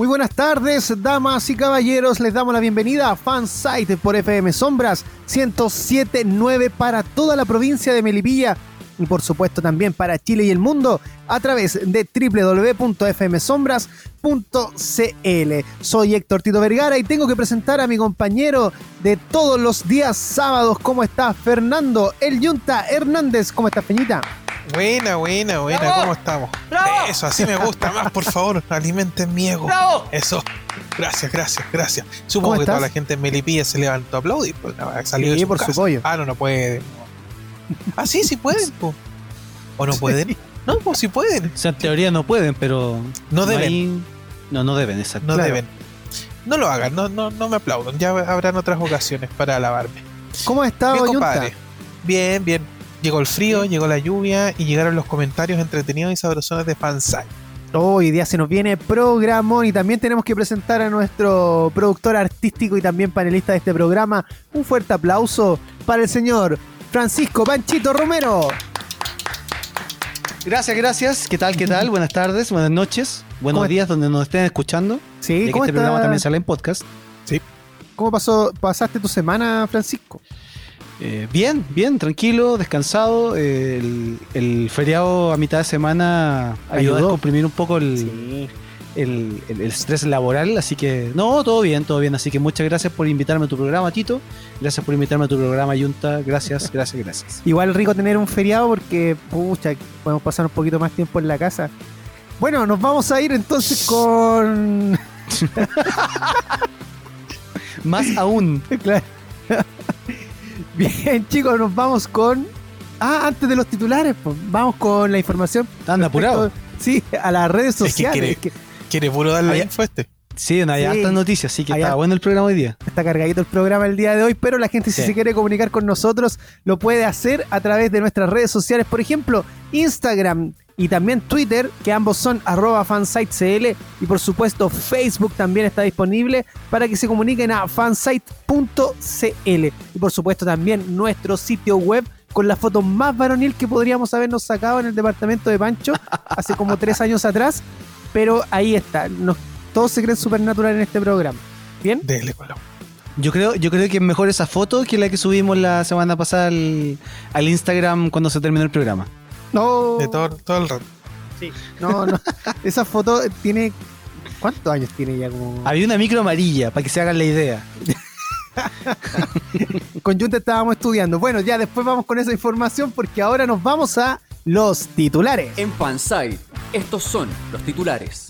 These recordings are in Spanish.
Muy buenas tardes, damas y caballeros. Les damos la bienvenida a Fansite por FM Sombras 1079 para toda la provincia de Melipilla y por supuesto también para Chile y el mundo a través de www.fmsombras.cl. Soy Héctor Tito Vergara y tengo que presentar a mi compañero de todos los días sábados. ¿Cómo está Fernando El Yunta Hernández? ¿Cómo está Peñita? Buena, buena, buena, ¿cómo estamos? Eso, así me gusta más, por favor, alimenten mi ego. Eso. Gracias, gracias, gracias. Supongo que toda la gente en Melipilla se levantó a aplaudir, pues salió sí, por su pollo. Ah, no, no puede. Ah, sí, sí pueden, ¿O no pueden? No, pues sí pueden. O sea, en teoría no pueden, pero. No deben. No, no deben, exacto. No deben. No lo hagan, no, no, no me aplaudan. Ya habrán otras ocasiones para alabarme. ¿Cómo bien, compadre? Bien, bien. Llegó el frío, llegó la lluvia y llegaron los comentarios entretenidos y sabrosones de Fansai. Hoy día se nos viene programón y también tenemos que presentar a nuestro productor artístico y también panelista de este programa. Un fuerte aplauso para el señor Francisco Panchito Romero. Gracias, gracias. ¿Qué tal? ¿Qué tal? Buenas tardes, buenas noches, buenos días donde nos estén escuchando. Sí, ¿cómo este programa también sale en podcast. Sí. ¿Cómo pasó, pasaste tu semana, Francisco? Eh, bien, bien, tranquilo, descansado. el, feriado a mitad de semana ayudó, a comprimir un poco el, el, estrés laboral, así que no, todo bien, todo bien. Así que muchas gracias por invitarme a tu programa, Tito. Gracias por invitarme a tu programa, Junta. Gracias, gracias, gracias. Igual rico tener un feriado porque, pucha, podemos pasar un poquito más tiempo en la casa. Bueno, nos vamos a ir entonces con... más aún. claro. Bien, chicos, nos vamos con... Ah, antes de los titulares, pues, vamos con la información. Anda apurado. Sí, a las redes sociales. ¿Quiere puro darle la info este? Sí, no hay altas noticias, así que está bueno el programa hoy día. Está cargadito el programa el día de hoy, pero la gente si se quiere comunicar con nosotros lo puede hacer a través de nuestras redes sociales, por ejemplo, Instagram y también Twitter, que ambos son arroba fansitecl y por supuesto Facebook también está disponible para que se comuniquen a fansite.cl y por supuesto también nuestro sitio web con la foto más varonil que podríamos habernos sacado en el departamento de Pancho hace como tres años atrás pero ahí está. Nos, todos se creen supernatural en este programa. ¿Bien? Dele, Yo creo, yo creo que es mejor esa foto que la que subimos la semana pasada al, Instagram cuando se terminó el programa. No. De todo, todo el rato. Sí. No, no. esa foto tiene. ¿Cuántos años tiene ya? Como... Había una micro amarilla, para que se hagan la idea. con Junta estábamos estudiando. Bueno, ya después vamos con esa información porque ahora nos vamos a los titulares. En Fanside, estos son los titulares.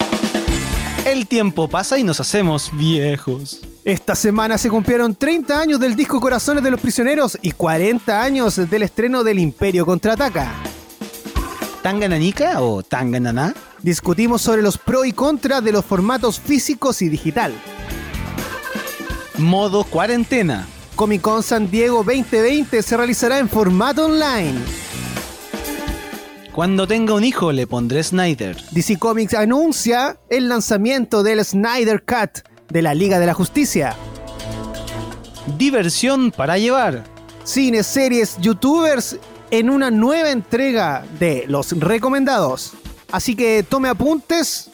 El tiempo pasa y nos hacemos viejos. Esta semana se cumplieron 30 años del disco Corazones de los Prisioneros y 40 años del estreno del Imperio Contraataca. ¿Tangananica o Tangananá? Discutimos sobre los pros y contras de los formatos físicos y digital. Modo cuarentena. Comic Con San Diego 2020 se realizará en formato online. Cuando tenga un hijo le pondré Snyder. DC Comics anuncia el lanzamiento del Snyder Cut de la Liga de la Justicia. Diversión para llevar. Cine, series, youtubers en una nueva entrega de Los Recomendados. Así que tome apuntes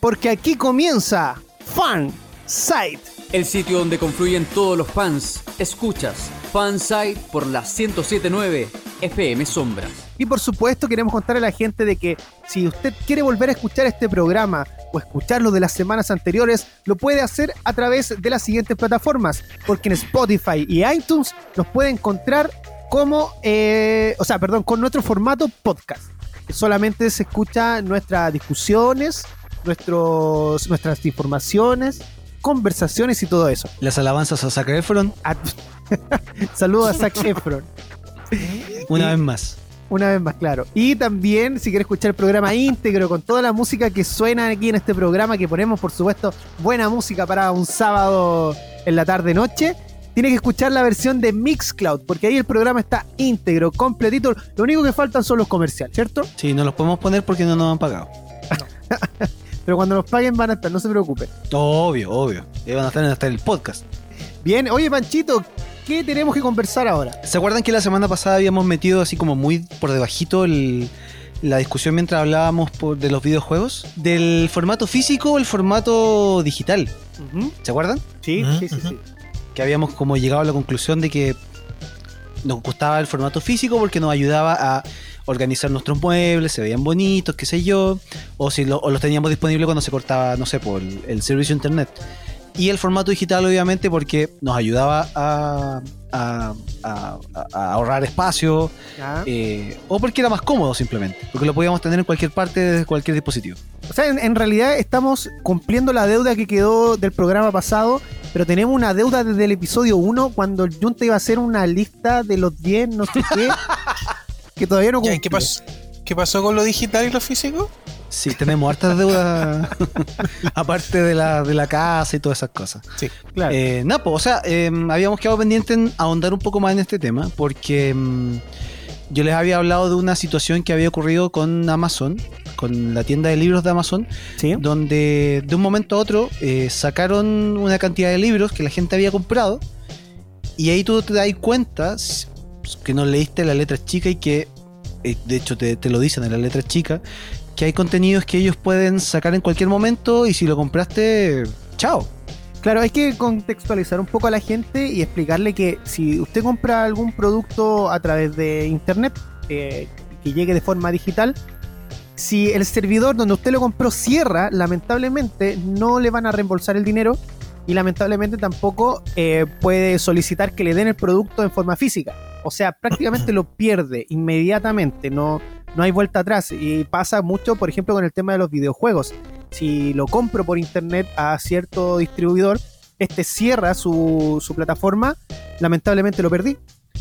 porque aquí comienza Fan Site. El sitio donde confluyen todos los fans. Escuchas Fansite por la 1079 FM Sombras. Y por supuesto queremos contarle a la gente de que si usted quiere volver a escuchar este programa o escucharlo de las semanas anteriores, lo puede hacer a través de las siguientes plataformas, porque en Spotify y iTunes nos puede encontrar como, eh, o sea, perdón, con nuestro formato podcast. Solamente se escucha nuestras discusiones, nuestros, nuestras informaciones, conversaciones y todo eso. Las alabanzas a Zac Efron. Saludos a Zac Efron. Una vez más. Una vez más, claro. Y también, si quieres escuchar el programa íntegro con toda la música que suena aquí en este programa, que ponemos, por supuesto, buena música para un sábado en la tarde-noche, tiene que escuchar la versión de Mixcloud, porque ahí el programa está íntegro, completito. Lo único que faltan son los comerciales, ¿cierto? Sí, no los podemos poner porque no nos han pagado. Pero cuando nos paguen van a estar, no se preocupen. Obvio, obvio. van a estar en el podcast. Bien, oye Panchito, ¿qué tenemos que conversar ahora? ¿Se acuerdan que la semana pasada habíamos metido así como muy por debajito la discusión mientras hablábamos de los videojuegos? ¿Del formato físico o el formato digital? ¿Se acuerdan? Sí, sí, sí, sí. Que habíamos como llegado a la conclusión de que nos gustaba el formato físico porque nos ayudaba a organizar nuestros muebles, se veían bonitos, qué sé yo, o si lo, los teníamos disponibles cuando se cortaba, no sé, por el, servicio internet. Y el formato digital, obviamente, porque nos ayudaba a, ahorrar espacio, eh, o porque era más cómodo simplemente, porque lo podíamos tener en cualquier parte, desde cualquier dispositivo. O sea, en, realidad estamos cumpliendo la deuda que quedó del programa pasado, pero tenemos una deuda desde el episodio 1, cuando Junta iba a hacer una lista de los 10, no sé qué. que todavía no ¿Qué pasó, ¿Qué pasó con lo digital y lo físico? Sí, tenemos hartas deudas aparte de la, de la casa y todas esas cosas. Sí, claro. Eh, Napo, o sea, em, habíamos quedado pendientes en ahondar un poco más en este tema porque em, yo les había hablado de una situación que había ocurrido con Amazon, con la tienda de libros de Amazon, ¿Sí? donde de un momento a otro eh, sacaron una cantidad de libros que la gente había comprado y ahí tú te das cuenta que no leíste la letra chica y que, eh, de hecho te, lo dicen en la letra chica, que hay contenidos que ellos pueden sacar en cualquier momento y si lo compraste, chao. Claro, hay que contextualizar un poco a la gente y explicarle que si usted compra algún producto a través de internet eh, que llegue de forma digital, si el servidor donde usted lo compró cierra, lamentablemente no le van a reembolsar el dinero y lamentablemente tampoco eh, puede solicitar que le den el producto en forma física. O sea, prácticamente lo pierde inmediatamente, no, no hay vuelta atrás. Y pasa mucho, por ejemplo, con el tema de los videojuegos. Si lo compro por internet a cierto distribuidor, este cierra su, plataforma, lamentablemente lo perdí.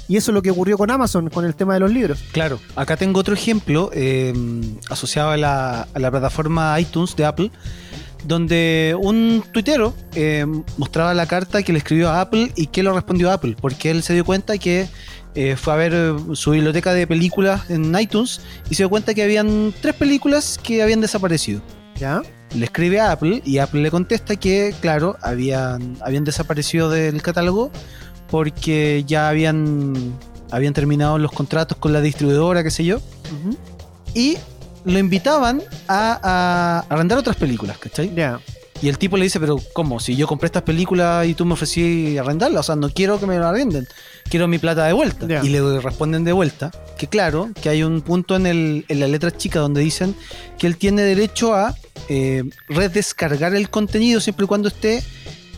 Y eso es lo que ocurrió con Amazon, con el tema de los libros. Claro, acá tengo otro ejemplo eh, asociado a la, a la plataforma iTunes de Apple donde un tuitero eh, mostraba la carta que le escribió a Apple y que lo respondió Apple, porque él se dio cuenta que eh, fue a ver eh, su biblioteca de películas en iTunes y se dio cuenta que habían tres películas que habían desaparecido. ¿Ya? Le escribe a Apple y Apple le contesta que, claro, habían, habían desaparecido del catálogo porque ya habían, habían terminado los contratos con la distribuidora, qué sé yo. Y lo invitaban a, arrendar otras películas, ¿cachai? Ya. Y el tipo le dice, pero ¿cómo? Si yo compré estas películas y tú me ofrecí arrendarlas, o sea, no quiero que me la arrenden, quiero mi plata de vuelta. Y le responden de vuelta que claro, que hay un punto en, el, en la letra chica donde dicen que él tiene derecho a eh, redescargar el contenido siempre y cuando esté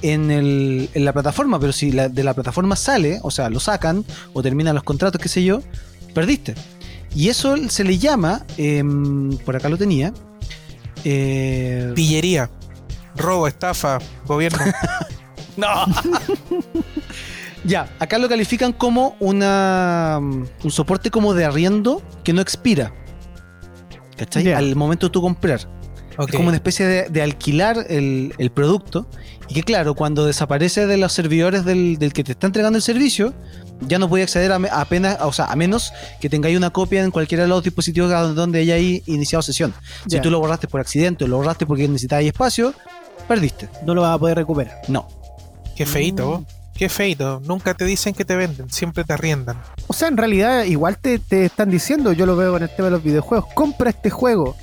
en, el, en la plataforma, pero si de la plataforma sale, o sea, lo sacan o terminan los contratos, qué sé yo, perdiste. Y eso se le llama, em, por acá lo tenía, eh, pillería, robo, estafa, gobierno. no. ya, acá lo califican como una, un soporte como de arriendo que no expira. ¿Cachai? Al momento de tú comprar. Es como una especie de, alquilar el, producto. Y que claro, cuando desaparece de los servidores del, que te está entregando el servicio, ya no puede acceder a, apenas, o sea, a menos que tengáis una copia en cualquiera de los dispositivos donde haya iniciado sesión. Si tú lo borraste por accidente o lo borraste porque necesitabas espacio, perdiste. No lo vas a poder recuperar. No. Qué feito, mm. Qué feito. Nunca te dicen que te venden, siempre te arriendan. O sea, en realidad igual te, te están diciendo, yo lo veo con el tema de los videojuegos, compra este juego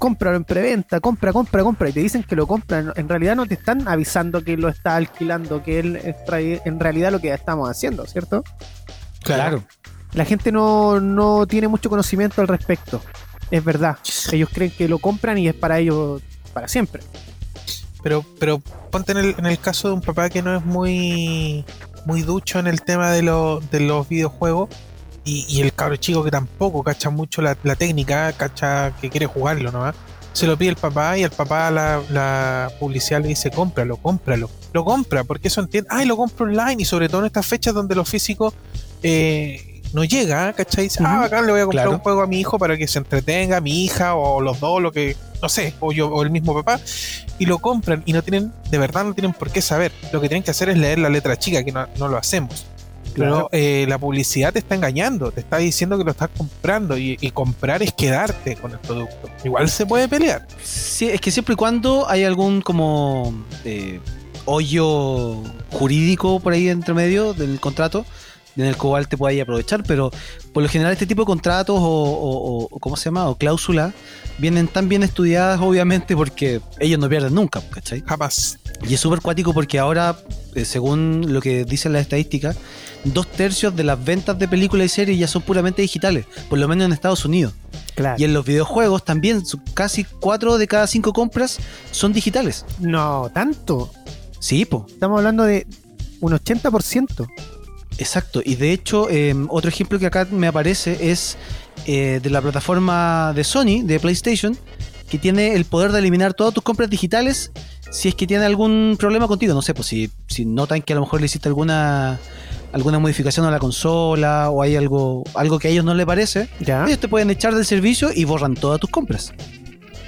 cómpralo en preventa, compra, compra, compra, y te dicen que lo compran, en realidad no te están avisando que lo está alquilando, que él es en realidad lo que estamos haciendo, ¿cierto? Claro. La gente no, tiene mucho conocimiento al respecto. Es verdad. Ellos creen que lo compran y es para ellos para siempre. Pero, pero ponte en el, en el caso de un papá que no es muy, muy ducho en el tema de, de los videojuegos y, el cabro chico que tampoco cacha mucho la, técnica, cacha que quiere jugarlo, ¿no? Se lo pide el papá y el papá la, la publicidad le dice cómpralo, cómpralo. Lo compra, porque eso entiende. Ay, lo compro online y sobre todo en estas fechas donde los físicos eh, no llega, ¿cachai? Dice, ah, acá le voy a comprar un juego a mi hijo para que se entretenga, mi hija o los dos, lo que, no sé, o yo, o el mismo papá, y lo compran y no tienen, de verdad no tienen por qué saber. Lo que tienen que hacer es leer la letra chica, que no, lo hacemos. Pero eh, la publicidad te está engañando, te está diciendo que lo estás comprando y, comprar es quedarte con el producto. Igual se puede pelear. Sí, es que siempre y cuando hay algún como eh, hoyo jurídico por ahí entre medio del contrato, en el cual te puedas aprovechar, pero por lo general este tipo de contratos o, ¿cómo se llama? O cláusulas vienen tan bien estudiadas obviamente porque ellos no pierden nunca, ¿cachai? Jamás. Y es súper cuático porque ahora, eh, según lo que dicen las estadísticas, dos tercios de las ventas de películas y series ya son puramente digitales, por lo menos en Estados Unidos. Y en los videojuegos también, casi cuatro de cada cinco compras son digitales. No, tanto. Sí, po. Estamos hablando de un 80%. Exacto, y de hecho, em, otro ejemplo que acá me aparece es eh, de la plataforma de Sony, de PlayStation, que tiene el poder de eliminar todas tus compras digitales si es que tiene algún problema contigo. No sé, pues si, si notan que a lo mejor le hiciste alguna alguna modificación a la consola o hay algo, algo que a ellos no les parece, ellos te pueden echar del servicio y borran todas tus compras.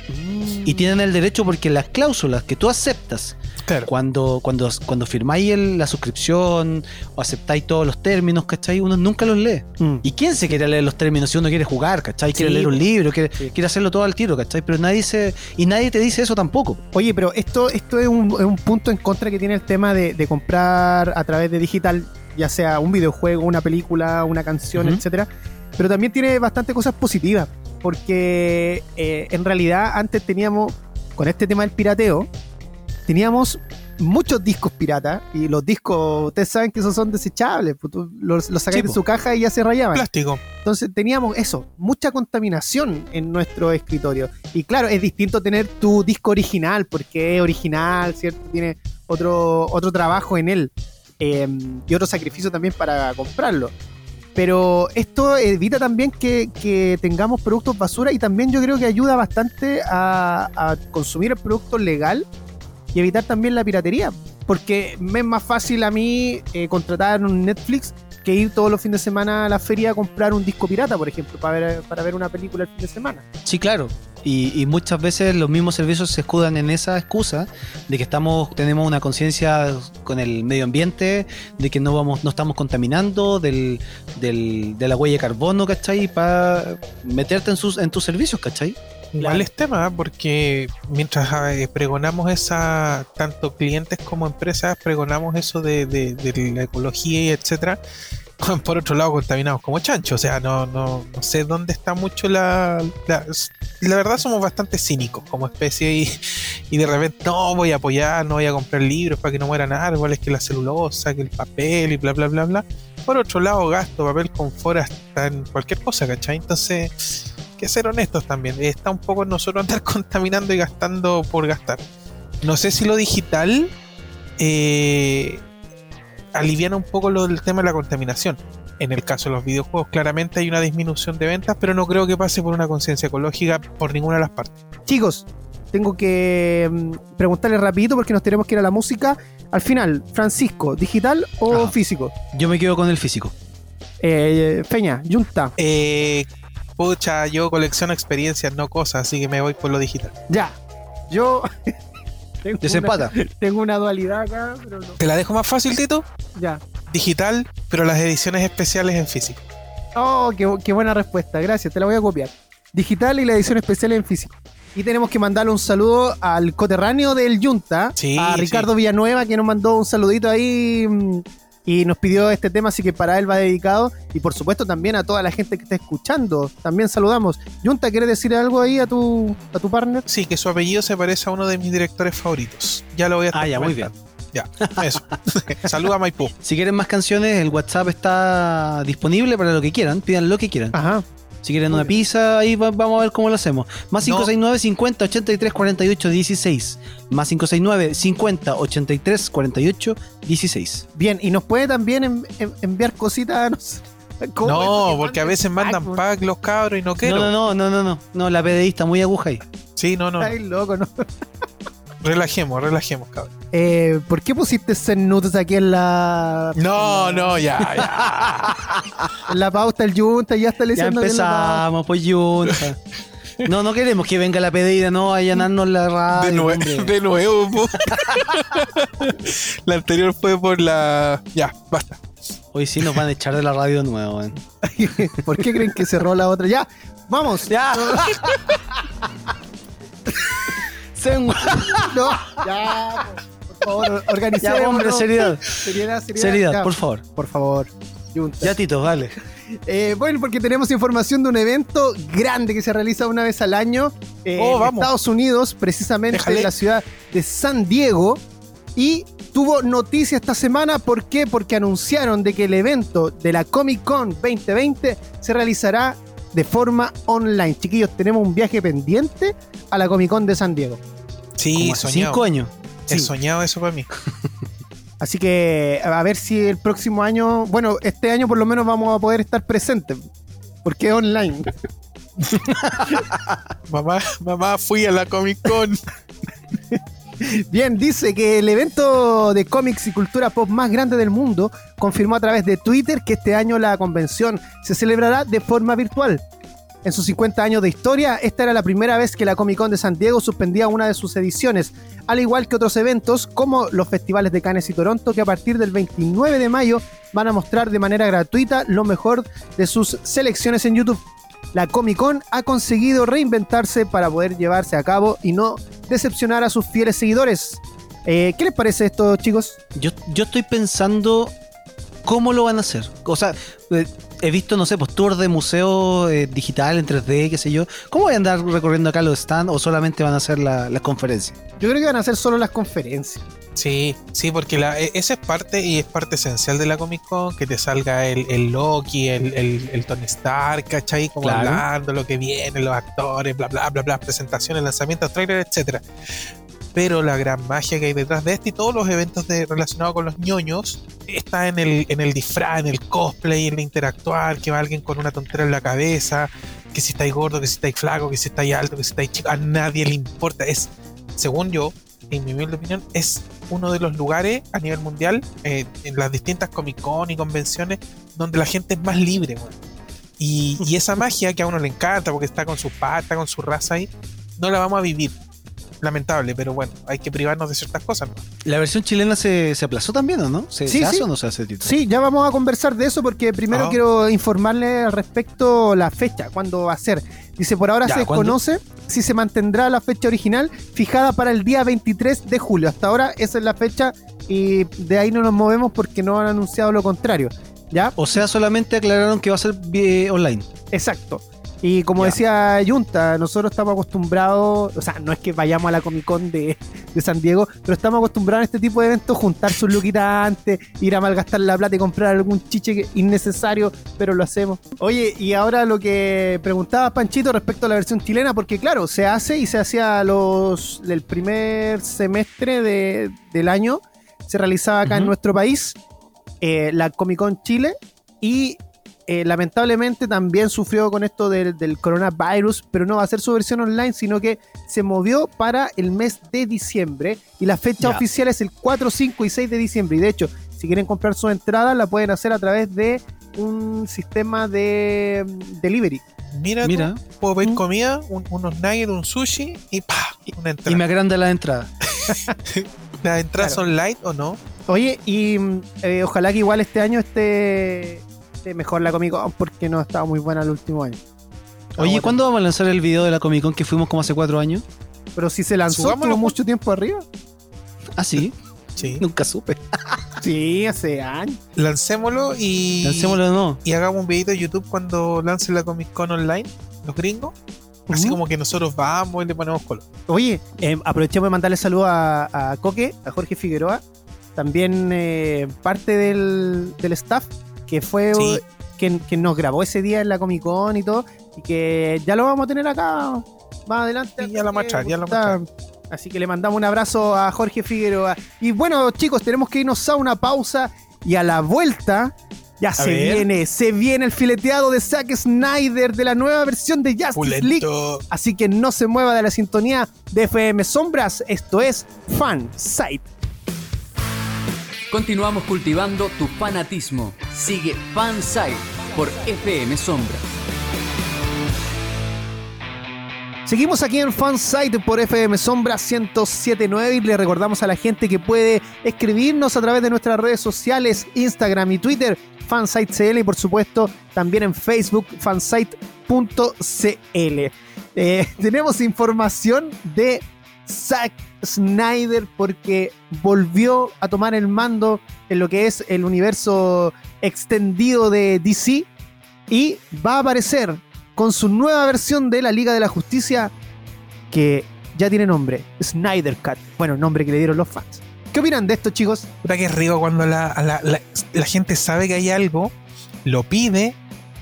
Mm. Y tienen el derecho porque las cláusulas que tú aceptas cuando, cuando, cuando firmáis la suscripción o aceptáis todos los términos, ¿cachai? Uno nunca los lee. Mm. ¿Y quién se quiere leer los términos si uno quiere jugar, ¿cachai? Quiere leer un libro, quiere, quiere hacerlo todo al tiro, ¿cachai? Pero nadie se, y nadie te dice eso tampoco. Oye, pero esto, esto es un, punto en contra que tiene el tema de, comprar a través de digital, ya sea un videojuego, una película, una canción, etcétera. Pero también tiene bastantes cosas positivas. Porque eh, en realidad antes teníamos, con este tema del pirateo, teníamos muchos discos pirata y los discos, ustedes saben que esos son desechables, pues los, los sacáis de su caja y ya se rayaban. Plástico. Entonces teníamos eso, mucha contaminación en nuestro escritorio. Y claro, es distinto tener tu disco original, porque es original, ¿cierto? Tiene otro, otro trabajo en él em, y otro sacrificio también para comprarlo. Pero esto evita también que, tengamos productos basura y también yo creo que ayuda bastante a, a consumir el producto legal y evitar también la piratería. Porque me es más fácil a mí eh, contratar un Netflix que ir todos los fines de semana a la feria a comprar un disco pirata, por ejemplo, para ver, para ver una película el fin de semana. Sí, claro. Y, muchas veces los mismos servicios se escudan en esa excusa de que estamos tenemos una conciencia con el medio ambiente, de que no vamos no estamos contaminando, del, del, de la huella de carbono, ¿cachai? Para meterte en, sus, en tus servicios, ¿cachai? Igual es tema, porque mientras eh, pregonamos esa, tanto clientes como empresas, pregonamos eso de, de, la ecología y etcétera, por otro lado contaminados como chancho. O sea, no, no, no sé dónde está mucho la, la, la. verdad somos bastante cínicos como especie y, y, de repente no voy a apoyar, no voy a comprar libros para que no mueran árboles, que la celulosa, que el papel y bla bla bla bla. Por otro lado, gasto papel con fora hasta en cualquier cosa, ¿cachai? Entonces que ser honestos también. Está un poco nosotros andar contaminando y gastando por gastar. No sé si lo digital eh, aliviana un poco lo del tema de la contaminación. En el caso de los videojuegos, claramente hay una disminución de ventas, pero no creo que pase por una conciencia ecológica por ninguna de las partes. Chicos, tengo que mm, preguntarle rapidito porque nos tenemos que ir a la música. Al final, Francisco, ¿digital o físico? Yo me quedo con el físico. Eh, Peña, Junta. Eh, Pucha, yo colecciono experiencias, no cosas, así que me voy por lo digital. Ya. Yo. tengo Desempata. Una, tengo una dualidad acá, pero no. ¿Te la dejo más fácil, Tito? Ya. Digital, pero las ediciones especiales en físico. Oh, qué, buena respuesta. Gracias, te la voy a copiar. Digital y la edición especial en físico. Y tenemos que mandarle un saludo al coterráneo del Yunta, a Ricardo Villanueva, que nos mandó un saludito ahí mm, y nos pidió este tema, así que para él va dedicado. Y por supuesto también a toda la gente que está escuchando. También saludamos. Junta, ¿quieres decir algo ahí a tu, a tu partner? Sí, que su apellido se parece a uno de mis directores favoritos. Ya lo voy a Ah, ya, muy bien. Ya, eso. Saluda a Maipú. Si quieren más canciones, el WhatsApp está disponible para lo que quieran. Pidan lo que quieran. Ajá. Si quieren una pizza, ahí vamos a ver cómo lo hacemos. Más 569 50 83 48 16. Más 569 50 83 48 16. Bien, y nos puede también enviar cositas No, porque a veces mandan pack los cabros y no quiero. No, no, no, no, no, no. la PDI está muy aguja ahí. Sí, no, no. Ay, loco, no. Relajemos, relajemos, cabrón. Eh, ¿Por qué pusiste Zen Nudes aquí en la. No, no, ya, ya. en la pauta, el Junta, ya está Ya empezamos, pues Junta. No, no queremos que venga la pedida, no, a allanarnos la radio. De, nue de nuevo, po. La anterior fue por la. Ya, basta. Hoy sí nos van a echar de la radio de nuevo, weón. ¿Por qué creen que cerró la otra? Ya, vamos. Ya. No, ya. Por favor, organicemos. Ya, hombre, seriedad. Seriedad, seriedad. Seriedad, Ya, por favor. Por favor. Ya, Tito, dale. Eh, bueno, porque tenemos información de un evento grande que se realiza una vez al año eh, Oh, en vamos. Estados Unidos, precisamente Déjale. en la ciudad de San Diego. Y tuvo noticia esta semana, ¿por qué? Porque anunciaron de que el evento de la Comic Con 2020 se realizará de forma online. Chiquillos, tenemos un viaje pendiente a la Comic Con de San Diego. Sí, Como hace soñado. cinco años. He Sí. soñado eso para mí. Así que a ver si el próximo año, bueno, este año por lo menos vamos a poder estar presentes, porque es online. Mamá, mamá, fui a la Comic Con. Bien, dice que el evento de cómics y cultura pop más grande del mundo confirmó a través de Twitter que este año la convención se celebrará de forma virtual. En sus 50 años de historia, esta era la primera vez que la Comic Con de San Diego suspendía una de sus ediciones, al igual que otros eventos como los festivales de Cannes y Toronto, que a partir del 29 de mayo van a mostrar de manera gratuita lo mejor de sus selecciones en YouTube. La Comic Con ha conseguido reinventarse para poder llevarse a cabo y no decepcionar a sus fieles seguidores. Eh, ¿Qué les parece esto, chicos? Yo, yo estoy pensando cómo lo van a hacer. O sea, eh, he visto, no sé, pues tours de museo eh, digital en 3D, qué sé yo. ¿Cómo van a andar recorriendo acá los stands o solamente van a hacer la- las conferencias? Yo creo que van a hacer solo las conferencias. Sí, sí, porque la, e- esa es parte y es parte esencial de la Comic Con, que te salga el, el Loki, el, el, el Tony Stark, ¿cachai? Como Claro. hablando, lo que viene, los actores, bla, bla, bla, bla, presentaciones, lanzamientos, trailers, etcétera. Pero la gran magia que hay detrás de este y todos los eventos de, relacionados con los ñoños está en el, en el disfraz, en el cosplay, en el interactuar, que va alguien con una tontera en la cabeza, que si estáis gordo, que si estáis flaco, que si estáis alto, que si estáis chico, a nadie le importa. Es, según yo, en mi humilde opinión, es uno de los lugares a nivel mundial, eh, en las distintas Comic Con y convenciones, donde la gente es más libre. Y, y esa magia que a uno le encanta porque está con su pata, con su raza ahí, no la vamos a vivir. Lamentable, pero bueno, hay que privarnos de ciertas cosas. ¿no? ¿La versión chilena se, se aplazó también o no? ¿Se, Sí, se hace sí. o no se hace, Tito? Sí, ya vamos a conversar de eso porque primero Ah. quiero informarle al respecto la fecha, cuándo va a ser. Dice, por ahora Ya, se ¿cuándo? conoce si se mantendrá la fecha original fijada para el día 23 de julio. Hasta ahora esa es la fecha y de ahí no nos movemos porque no han anunciado lo contrario. ¿Ya? O sea, solamente aclararon que va a ser eh, online. Exacto. Y como Ya. decía Junta, nosotros estamos acostumbrados, o sea, no es que vayamos a la Comic Con de, de San Diego, pero estamos acostumbrados a este tipo de eventos, juntar sus luquitas antes, ir a malgastar la plata y comprar algún chiche innecesario, pero lo hacemos. Oye, y ahora lo que preguntaba Panchito respecto a la versión chilena, porque claro, se hace y se hacía los del primer semestre de- del año, se realizaba acá en nuestro país, eh, la Comic Con Chile, y eh, lamentablemente también sufrió con esto del, del coronavirus, pero no va a ser su versión online, sino que se movió para el mes de diciembre y la fecha oficial es el 4, 5 y 6 de diciembre. Y de hecho, si quieren comprar su entrada, la pueden hacer a través de un sistema de mm, delivery. Mira, tú, Mira, puedo pedir Mm. comida, un- unos nuggets, un sushi y ¡pa! Una entrada. y me agranda la entrada. ¿Las entradas Claro. son light o no? Oye, y mm, eh, ojalá que igual este año esté, mejor la Comic Con, porque no ha estado muy buena el último año. Oye. ¿cuándo vamos a lanzar el video de la Comic Con que fuimos como hace cuatro años? Pero si se lanzó, tuvo mucho tiempo arriba. Ah, sí. Sí. Nunca supe. Sí, hace años. Lancémoslo y. Lancémoslo de nuevo. y hagamos un videito de YouTube cuando lance la Comic Con online, los gringos. Así como que nosotros vamos y le ponemos color. Oye, eh, aprovechemos de mandarle saludos a, a Coque, a Jorge Figueroa, también eh, parte del, del staff que fue Sí. quien, quien nos grabó ese día en la Comic Con y todo, y que ya lo vamos a tener acá más adelante. Sí, ya la que, machar, ya la puta, Así que le mandamos un abrazo a Jorge Figueroa. Y bueno, chicos, tenemos que irnos a una pausa y a la vuelta Ya se viene, se viene el fileteado de Zack Snyder de la nueva versión de Justice League. Así que no se mueva de la sintonía de FM Sombras. Esto es Fan Site. Continuamos cultivando tu fanatismo. Sigue Fansite por FM Sombras. Seguimos aquí en Fansite por FM Sombra 1079 y le recordamos a la gente que puede escribirnos a través de nuestras redes sociales, Instagram y Twitter, FansiteCL y por supuesto también en Facebook, fansite.cl. Eh, tenemos información de Zack Snyder porque volvió a tomar el mando en lo que es el universo extendido de DC y va a aparecer con su nueva versión de la Liga de la Justicia que ya tiene nombre, Snyder Cut. Bueno, nombre que le dieron los fans. ¿Qué opinan de esto, chicos? Puta que rico cuando la, gente sabe que hay algo, lo pide,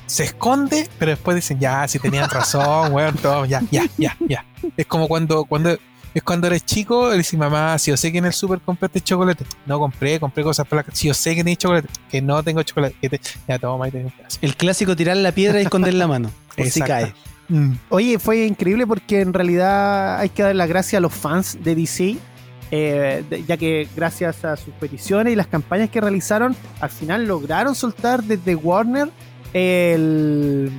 se esconde, pero después dicen, ya, si tenían razón, weón, todo, ya, ya, ya, ya. Es como cuando, cuando es cuando eres chico, y dices, mamá, si yo sé que en el súper compraste chocolate, no compré, compré cosas para la Si yo sé que tenéis chocolate, que no tengo chocolate, ya toma y tengo El clásico tirar la piedra y esconder la mano. Por si cae. Mm. Oye, fue increíble porque en realidad hay que dar las gracias a los fans de DC, eh, ya que gracias a sus peticiones y las campañas que realizaron, al final lograron soltar desde Warner el,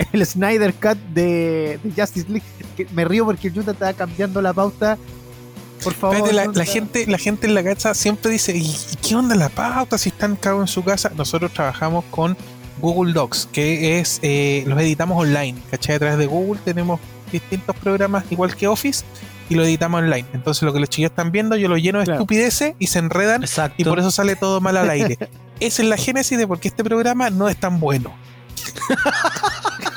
el Snyder Cut de, Justice League. me río porque el Yuta está cambiando la pauta. Por favor. la, gente, la gente en la casa siempre dice, ¿y, qué onda la pauta si están cagos en su casa? Nosotros trabajamos con Google Docs, que es, eh, los editamos online, ¿cachai? A través de Google tenemos distintos programas igual que Office y lo editamos online. Entonces lo que los chicos están viendo, yo lo lleno de estupideces y se enredan y por eso sale todo mal al aire. Esa es la génesis de por qué este programa no es tan bueno.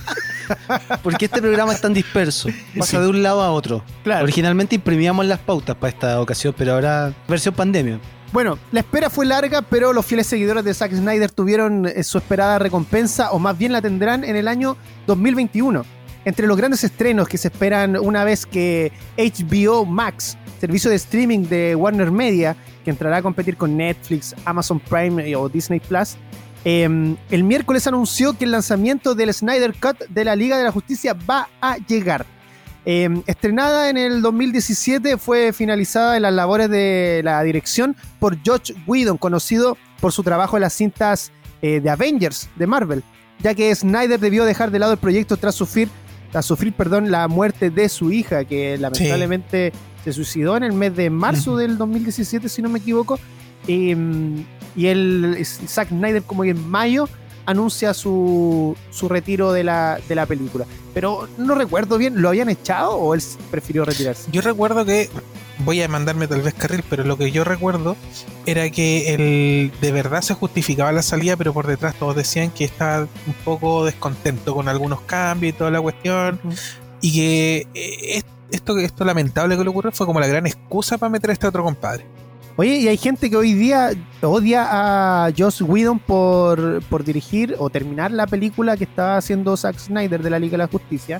Porque este programa es tan disperso. Pasa de un lado a otro. Originalmente imprimíamos las pautas para esta ocasión, pero ahora versión pandemia. Bueno, la espera fue larga, pero los fieles seguidores de Zack Snyder tuvieron eh, su esperada recompensa, o más bien la tendrán en el año 2021. Entre los grandes estrenos que se esperan una vez que HBO Max, servicio de streaming de Warner Media, que entrará a competir con Netflix, Amazon Prime o Disney Plus, Em, el miércoles anunció que el lanzamiento del Snyder Cut de la Liga de la Justicia va a llegar. Em, estrenada en el 2017, fue finalizada en las labores de la dirección por George Whedon, conocido por su trabajo en las cintas eh, de Avengers de Marvel, ya que Snyder debió dejar de lado el proyecto tras sufrir, tras sufrir perdón, la muerte de su hija, que lamentablemente se suicidó en el mes de marzo del 2017, si no me equivoco. Em, y el Zack Snyder como que en mayo anuncia su, su retiro de la, de la película. Pero no recuerdo bien, ¿lo habían echado o él prefirió retirarse? Yo recuerdo que, voy a mandarme tal vez carril, pero lo que yo recuerdo era que él de verdad se justificaba la salida, pero por detrás todos decían que estaba un poco descontento con algunos cambios y toda la cuestión. Y que eh, esto, esto lamentable que le ocurrió fue como la gran excusa para meter a este otro compadre. Oye, y hay gente que hoy día odia a Joss Whedon por, por dirigir o terminar la película que estaba haciendo Zack Snyder de la Liga de la Justicia.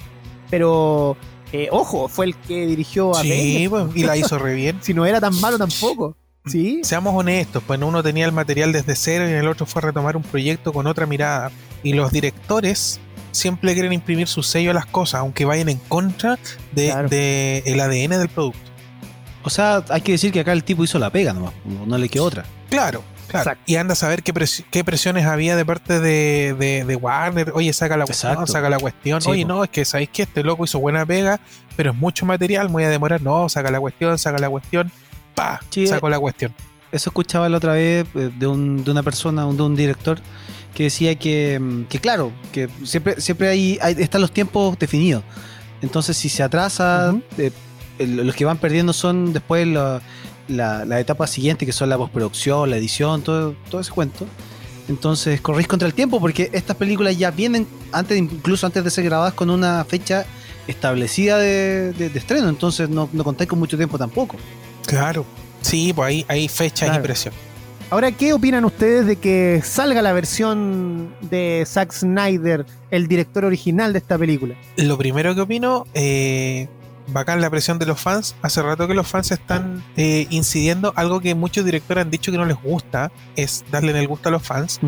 Pero, eh, ojo, fue el que dirigió a Sí, pues, y la hizo re bien. si no era tan malo tampoco. ¿Sí? Seamos honestos, pues uno tenía el material desde cero y el otro fue a retomar un proyecto con otra mirada. Y los directores siempre quieren imprimir su sello a las cosas, aunque vayan en contra del de, el ADN del producto. O sea, hay que decir que acá el tipo hizo la pega nomás, no le quedó otra. Claro, claro. Y anda a saber qué, qué presiones había de parte de, Warner. Oye, saca la cuestión, saca la cuestión. Oye, no, es que sabéis que este loco hizo buena pega, pero es mucho material, voy a demorar. No, saca la cuestión, saca la cuestión. Pa, saco la cuestión. Eso escuchaba la otra vez eh, de, un, de una persona, de un director, que decía que, mm, que claro, que siempre, siempre hay, están los tiempos definidos. Entonces, si se atrasa, los que van perdiendo son después la, la, etapa siguiente, que son la postproducción, la edición, todo, todo ese cuento. Entonces corréis contra el tiempo porque estas películas ya vienen, antes incluso antes de ser grabadas, con una fecha establecida de, estreno. Entonces no, no, contáis con mucho tiempo tampoco. Claro, sí, pues ahí hay fecha y presión. Ahora, ¿qué opinan ustedes de que salga la versión de Zack Snyder, el director original de esta película? Lo primero que opino, eh, bacán la presión de los fans. Hace rato que los fans están eh, incidiendo algo que muchos directores han dicho que no les gusta, es darle el gusto a los fans.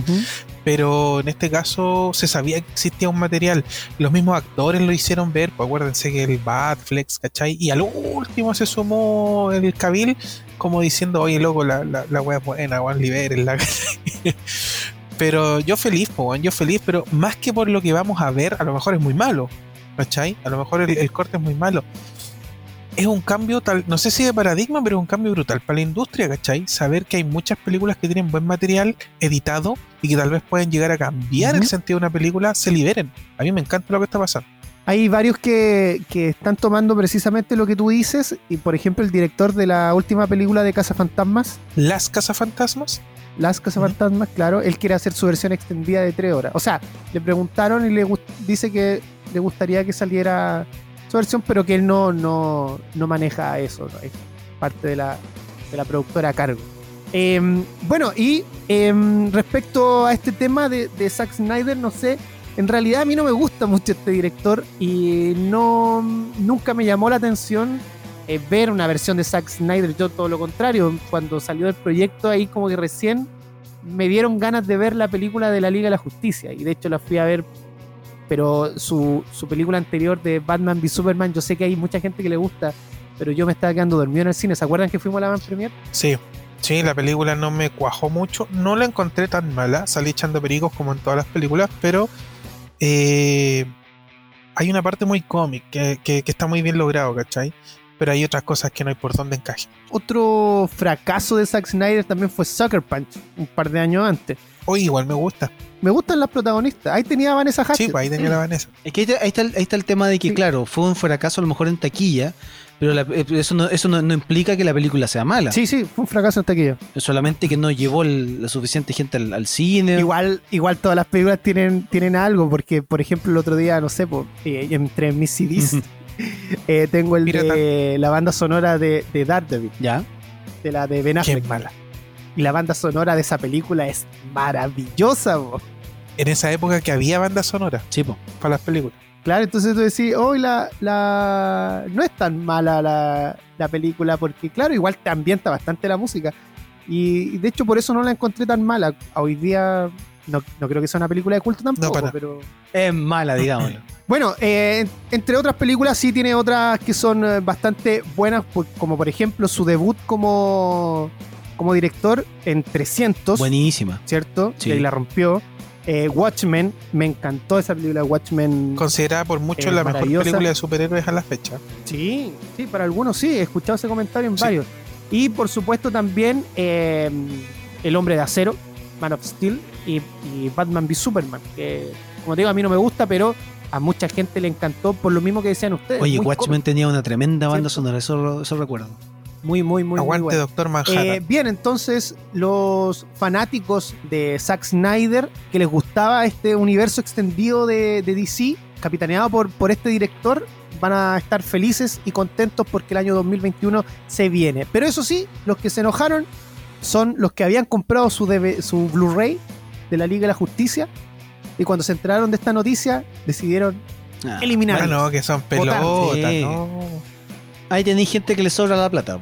pero en este caso se sabía que existía un material. Los mismos actores lo hicieron ver, pues acuérdense que el Batflex, ¿cachai? Y al último se sumó el Cabil como diciendo, oye, loco, la, la, la wea es buena, Juan la Pero yo feliz, pues, yo feliz, pero más que por lo que vamos a ver, a lo mejor es muy malo, ¿cachai? A lo mejor el corte es muy malo es un cambio tal, no sé si de paradigma, pero es un cambio brutal para la industria, ¿cachai? Saber que hay muchas películas que tienen buen material editado y que tal vez pueden llegar a cambiar el sentido de una película, se liberen. A mí me encanta lo que está pasando. Hay varios que, están tomando precisamente lo que tú dices, y por ejemplo el director de la última película de Casa Fantasmas. ¿Las Casa Fantasmas? Las Casa Fantasmas, claro, él quiere hacer su versión extendida de tres horas. O sea, le preguntaron y le dice que le gustaría que saliera versión, pero que él no, no, no maneja eso, es parte de la, de la productora a cargo. Em, bueno, y em, respecto a este tema de, de, Zack Snyder, no sé, en realidad a mí no me gusta mucho este director y no nunca me llamó la atención eh, ver una versión de Zack Snyder, yo todo lo contrario, cuando salió el proyecto ahí como que recién me dieron ganas de ver la película de la Liga de la Justicia y de hecho la fui a ver pero su, su película anterior de Batman v Superman, yo sé que hay mucha gente que le gusta, pero yo me estaba quedando dormido en el cine. ¿Se acuerdan que fuimos a la Van Premier? Sí, sí, la película no me cuajó mucho. No la encontré tan mala, salí echando pericos como en todas las películas, pero eh, hay una parte muy cómic que, que, está muy bien logrado, ¿cachai? Pero hay otras cosas que no hay por dónde encaje. Otro fracaso de Zack Snyder también fue Sucker Punch, un par de años antes. Hoy igual me gusta me gustan las protagonistas. Ahí tenía a Vanessa Hudgens. Sí, pues, ahí tenía a Vanessa. Es que ahí está, el, tema de que, claro, fue un fracaso a lo mejor en taquilla, pero eh, eso, no, eso no, implica que la película sea mala. Sí, sí, fue un fracaso en taquilla. Solamente que no llevó la suficiente gente al, cine. Igual, igual todas las películas tienen, tienen algo, porque, por ejemplo, el otro día, no sé, eh, entre mis CDs eh, tengo el de la banda sonora de, de Daredevil. Ya. De la de Ben Affleck. mala. Y la banda sonora de esa película es maravillosa, en esa época que había banda sonora. Sí, Para las películas. Claro, entonces tú decís, hoy la, la, no es tan mala la, película, porque claro, igual te ambienta bastante la música. Y, de hecho por eso no la encontré tan mala. Hoy día no, creo que sea una película de culto tampoco, pero... Es mala, digamos. bueno, eh, entre otras películas sí tiene otras que son eh, bastante buenas, como por ejemplo su debut como, como director en 300. Buenísima. ¿Cierto? Sí. Y la rompió. Eh, Watchmen, me encantó esa película Watchmen. Considerada por muchos la mejor película de superhéroes a la fecha. Sí, sí, para algunos sí, he escuchado ese comentario en varios. Y por supuesto también eh, El Hombre de Acero, Man of Steel y, Batman v Superman, que como te digo a mí no me gusta, pero a mucha gente le encantó por lo mismo que decían ustedes. Oye, Watchmen tenía una tremenda banda sonora, eso, eso recuerdo. Muy, muy, muy Aguante, Doctor Manhattan. Eh, bien, entonces, los fanáticos de Zack Snyder, que les gustaba este universo extendido de, DC, capitaneado por, por este director, van a estar felices y contentos porque el año 2021 se viene. Pero eso sí, los que se enojaron son los que habían comprado su, su Blu-ray de la Liga de la Justicia y cuando se enteraron de esta noticia decidieron ah, eliminar. no, que son pelotas, no. Ahí tenéis gente que le sobra la plata,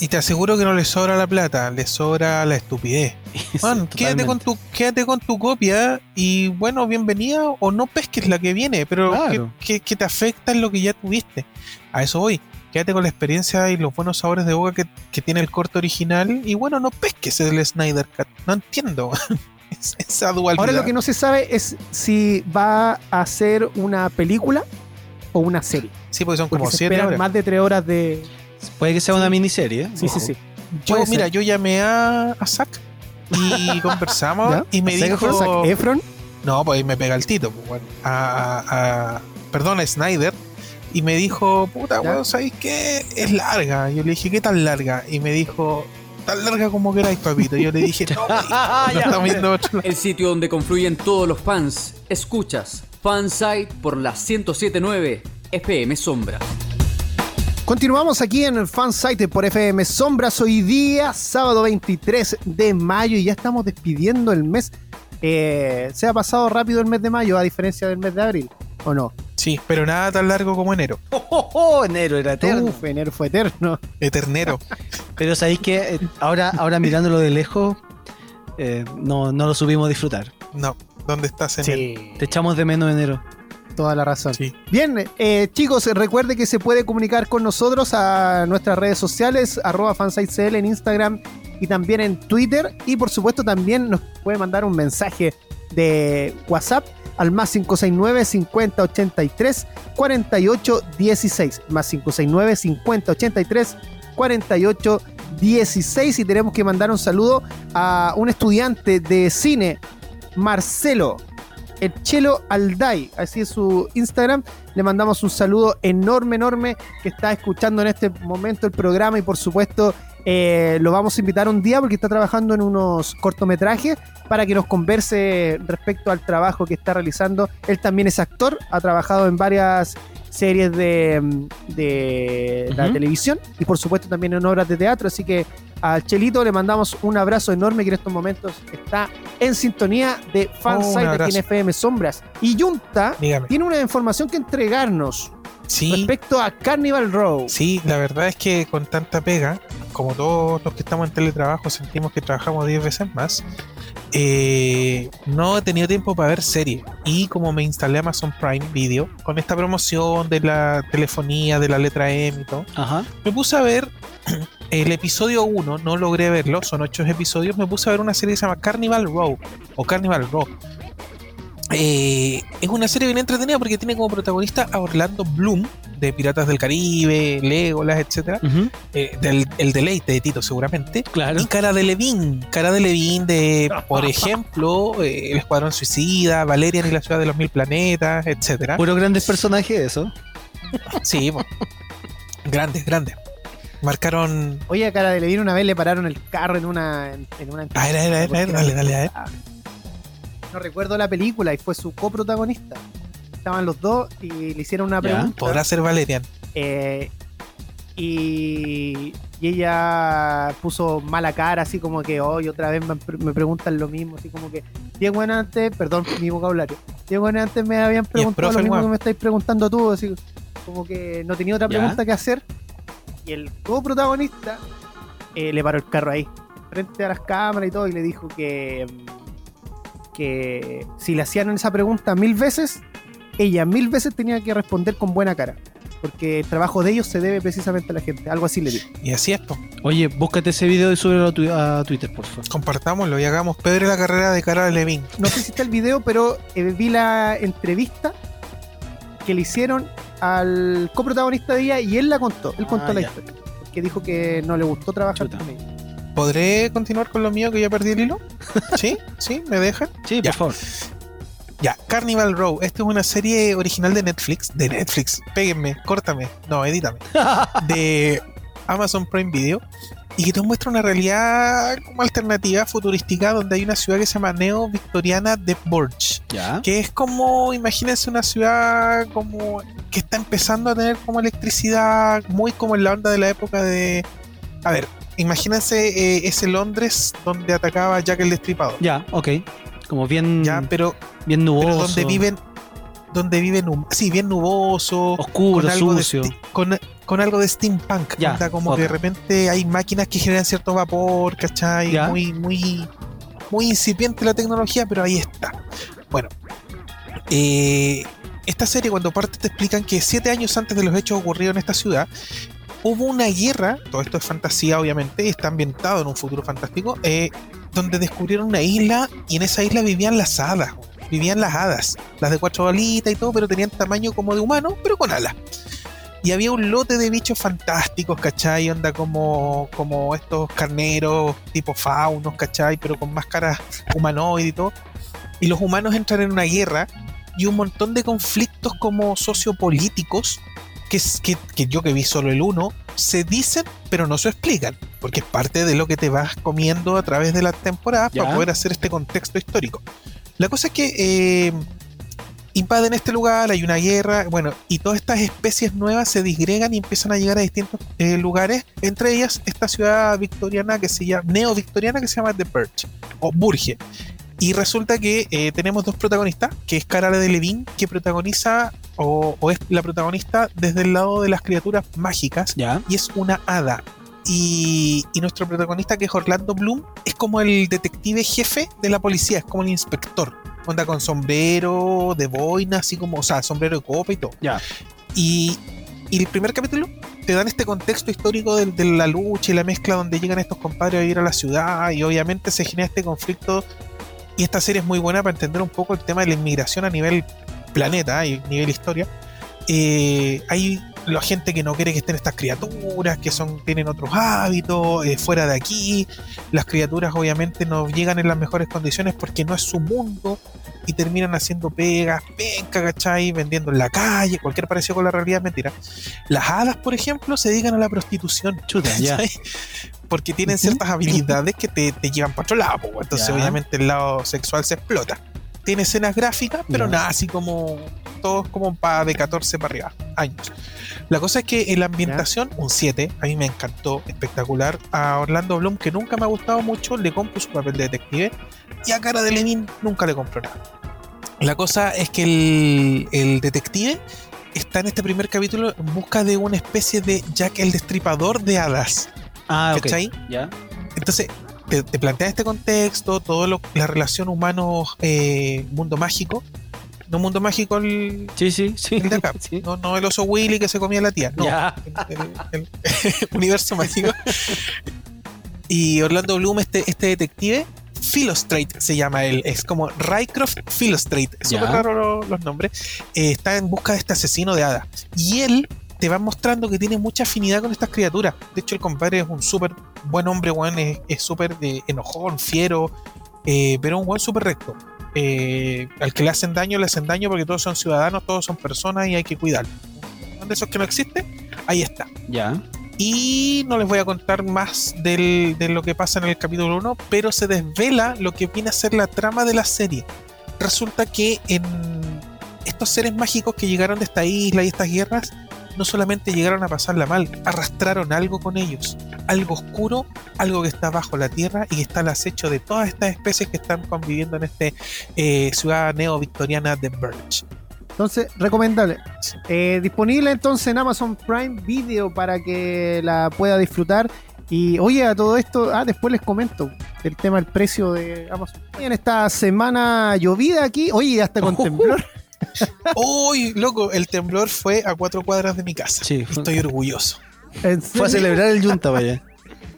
Y te aseguro que no le sobra la plata, le sobra la estupidez. quédate con tu, quédate con tu copia y bueno, bienvenida o no pesques la que viene, pero que, te afecta en lo que ya tuviste. A eso voy. Quédate con la experiencia y los buenos sabores de boca que, tiene el corte original y bueno, no pesques el Snyder Cut. No entiendo. Esa dualidad. Ahora lo que no se sabe es si va a ser una película o una serie. Sí, porque son como siete horas. más de tres horas de. Puede que sea una miniserie. Sí, sí, sí. Yo, mira, yo llamé a, a Zack y conversamos y me dijo. Zac Efron? No, pues ahí me pega el tito. Pues, bueno, a, a, perdón, a Snyder. Y me dijo, puta, weón, ¿sabéis qué? Es larga. Yo le dije, ¿qué tan larga? Y me dijo, tan larga como queráis, papito. Yo le dije, no, no estamos viendo otro El sitio donde confluyen todos los fans. Escuchas Fansite por la 1079 FM Sombra. Continuamos aquí en el Fansite por FM Sombras hoy día, sábado 23 de mayo, y ya estamos despidiendo el mes. Eh, se ha pasado rápido el mes de mayo, a diferencia del mes de abril, ¿o no? Sí, pero nada tan largo como enero. Oh, oh, oh enero era eterno. Uf, enero fue eterno. Eternero. pero sabéis que eh, ahora, ahora mirándolo de lejos, eh, no, no lo subimos a disfrutar. No, ¿dónde estás, enero? Te echamos de menos, enero. Toda la razón. Bien, eh, chicos, recuerde que se puede comunicar con nosotros a nuestras redes sociales, arroba fansitecl en Instagram y también en Twitter. Y por supuesto también nos puede mandar un mensaje de WhatsApp al más 569 5083 4816 Más 569 5083 4816 Y tenemos que mandar un saludo a un estudiante de cine, Marcelo el Chelo Alday, así es su Instagram. Le mandamos un saludo enorme, enorme, que está escuchando en este momento el programa y por supuesto eh, lo vamos a invitar un día porque está trabajando en unos cortometrajes para que nos converse respecto al trabajo que está realizando. Él también es actor, ha trabajado en varias series de, de la televisión y por supuesto también en obras de teatro, así que al Chelito le mandamos un abrazo enorme que en estos momentos está en sintonía de Fansite oh, de FM Sombras. Y Junta tiene una información que entregarnos respecto a Carnival Row. Sí, la verdad es que con tanta pega, como todos los que estamos en teletrabajo sentimos que trabajamos 10 veces más, eh, no he tenido tiempo para ver series. Y como me instalé Amazon Prime Video, con esta promoción de la telefonía, de la letra M y todo, me puse a ver el episodio 1, no logré verlo, son 8 episodios, me puse a ver una serie que se llama Carnival Row o Carnival Row. Eh, es una serie bien entretenida porque tiene como protagonista a Orlando Bloom de Piratas del Caribe, Legolas, etcétera, eh, del el deleite de Tito seguramente, claro. y Cara de Levin, Cara de Levin de, por ejemplo, eh, El Escuadrón Suicida, Valerian y la Ciudad de los Mil Planetas, etcétera. Puro grandes personajes eso. Sí, grandes, grandes. Marcaron. Oye, a Cara de Levin una vez le pararon el carro en una. En, una ah, era, era, era, dale, dale, a ver no recuerdo la película y fue su coprotagonista. Estaban los dos y le hicieron una pregunta. Podrá ser Valerian. Eh, y, ella puso mala cara, así como que hoy otra vez me, preguntan lo mismo, así como que Diego en antes, perdón mi vocabulario, Diego en antes me habían preguntado lo mismo que me estáis preguntando tú, así como que no tenía otra pregunta que hacer. Y el coprotagonista eh, le paró el carro ahí, frente a las cámaras y todo, y le dijo que que si le hacían esa pregunta mil veces, ella mil veces tenía que responder con buena cara. Porque el trabajo de ellos se debe precisamente a la gente. Algo así le digo. Y así es, po. Oye, búscate ese video y súbelo a, Twitter, por favor. Compartámoslo y hagamos Pedro la carrera de cara de Levin. No sé si está el video, pero eh, vi la entrevista que le hicieron al coprotagonista de ella y él la contó. Él contó ah, la historia. Que dijo que no le gustó trabajar con ella. ¿Podré continuar con lo mío que ya perdí el hilo? ¿Sí? ¿Sí? ¿Me dejan? Sí, por favor. Ya, Carnival Row. Esta es una serie original de Netflix. De Netflix. Péguenme, córtame. No, edítame. de Amazon Prime Video. Y que te muestra una realidad como alternativa futurística donde hay una ciudad que se llama Neo Victoriana de Borch. ¿Ya? Que es como, imagínense una ciudad como que está empezando a tener como electricidad, muy como en la onda de la época de... A ver, imagínense eh, ese Londres donde atacaba Jack el Destripador. Ya, ok. Como bien, ya, pero, bien nuboso. donde viven, donde viven, sí, bien nuboso, oscuro, con algo sucio. De, con, algo de steampunk. Ya, como que de repente hay máquinas que generan cierto vapor, ¿cachai? Muy, muy, muy incipiente la tecnología, pero ahí está. Bueno, eh, esta serie cuando parte te explican que siete años antes de los hechos ocurridos en esta ciudad, hubo una guerra, todo esto es fantasía obviamente, está ambientado en un futuro fantástico, eh, donde descubrieron una isla y en esa isla vivían las hadas, vivían las hadas, las de cuatro balitas y todo, pero tenían tamaño como de humano, pero con alas. Y había un lote de bichos fantásticos, ¿cachai? Onda como, como estos carneros tipo faunos, ¿cachai? Pero con máscaras humanoides y todo. Y los humanos entran en una guerra y un montón de conflictos como sociopolíticos que, que, que yo que vi solo el uno, se dicen, pero no se explican, porque es parte de lo que te vas comiendo a través de las temporadas para poder hacer este contexto histórico. La cosa es que eh, invaden este lugar, hay una guerra, bueno, y todas estas especies nuevas se disgregan y empiezan a llegar a distintos eh, lugares, entre ellas esta ciudad victoriana que se llama, neo-victoriana que se llama The Perch, o Burge. Y resulta que eh, tenemos dos protagonistas, que es Cara de Levin, que protagoniza o, es la protagonista desde el lado de las criaturas mágicas, y es una hada. Y, nuestro protagonista, que es Orlando Bloom, es como el detective jefe de la policía, es como el inspector. onda con sombrero de boina, así como, o sea, sombrero de copa y todo. Ya. Y, y el primer capítulo te dan este contexto histórico de, de, la lucha y la mezcla donde llegan estos compadres a ir a la ciudad y obviamente se genera este conflicto. Y esta serie es muy buena para entender un poco el tema de la inmigración a nivel planeta y a nivel historia. Eh, hay la gente que no quiere que estén estas criaturas, que son tienen otros hábitos, eh, fuera de aquí. Las criaturas obviamente no llegan en las mejores condiciones porque no es su mundo y terminan haciendo pegas, penca, ¿cachai? Vendiendo en la calle, cualquier parecido con la realidad es mentira. Las hadas, por ejemplo, se dedican a la prostitución. Chuta, ya. Porque tienen ciertas habilidades que te, te llevan para otro lado, entonces obviamente el lado sexual se explota tiene escenas gráficas, pero nada, así como todos como para de 14 para arriba años. La cosa es que en la ambientación, un 7, a mí me encantó, espectacular. A Orlando Bloom, que nunca me ha gustado mucho, le compro su papel de detective. Y a Cara de Lenin nunca le compro nada. La cosa es que el, el detective está en este primer capítulo en busca de una especie de Jack el Destripador de hadas. Ah, ¿Cachai? Okay. Ya. Entonces, te, te, plantea este contexto, todo lo, la relación humano-mundo eh, mágico. No mundo mágico el, sí, sí, sí, el de acá. Sí. No, no el oso Willy que se comía la tía. No. Ya. El, el, el universo mágico. y Orlando Bloom, este, este detective, Philostrate se llama él. Es como Rycroft Philostrate. Es súper raro los, los nombres. Eh, está en busca de este asesino de hadas. Y él te va mostrando que tiene mucha afinidad con estas criaturas. De hecho, el compadre es un súper buen hombre, weón. Es súper enojón, fiero, eh, pero un buen súper recto. Eh, al que le hacen daño, le hacen daño porque todos son ciudadanos, todos son personas y hay que cuidarlos. de esos que no existe? Ahí está. Ya. Y no les voy a contar más del, de lo que pasa en el capítulo 1, pero se desvela lo que viene a ser la trama de la serie. Resulta que en estos seres mágicos que llegaron de esta isla y estas guerras, no solamente llegaron a pasarla mal, arrastraron algo con ellos, algo oscuro, algo que está bajo la tierra y que está al acecho de todas estas especies que están conviviendo en esta eh, ciudad neo-victoriana de Birch. Entonces, recomendable. Eh, disponible entonces en Amazon Prime Video para que la pueda disfrutar. Y oye, a todo esto, ah, después les comento el tema del precio de Amazon. En esta semana llovida aquí, oye, hasta con temblor. Uy, loco, el temblor fue a cuatro cuadras de mi casa. Sí, Estoy orgulloso. Fue a celebrar el Junta, vaya.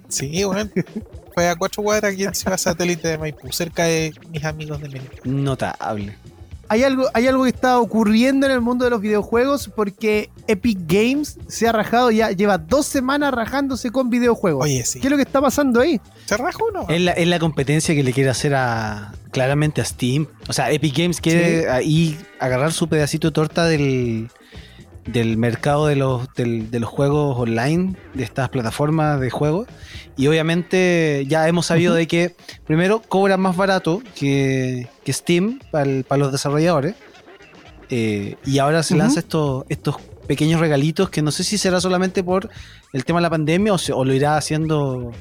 Sí, bueno. Fue a cuatro cuadras aquí en Ciudad Satélite de Maipú, cerca de mis amigos de México. Notable. Hay algo, hay algo que está ocurriendo en el mundo de los videojuegos porque Epic Games se ha rajado, ya lleva dos semanas rajándose con videojuegos. Oye, sí. ¿Qué es lo que está pasando ahí? ¿Se rajó o no? Es la, es la competencia que le quiere hacer a claramente a Steam. O sea, Epic Games quiere sí. ahí agarrar su pedacito de torta del, del mercado de los, del, de los juegos online, de estas plataformas de juegos. Y obviamente ya hemos sabido de que primero cobra más barato que, que Steam para, los desarrolladores. Eh, y ahora se uh -huh. lanza estos, estos pequeños regalitos que no sé si será solamente por el tema de la pandemia o, se, o lo irá haciendo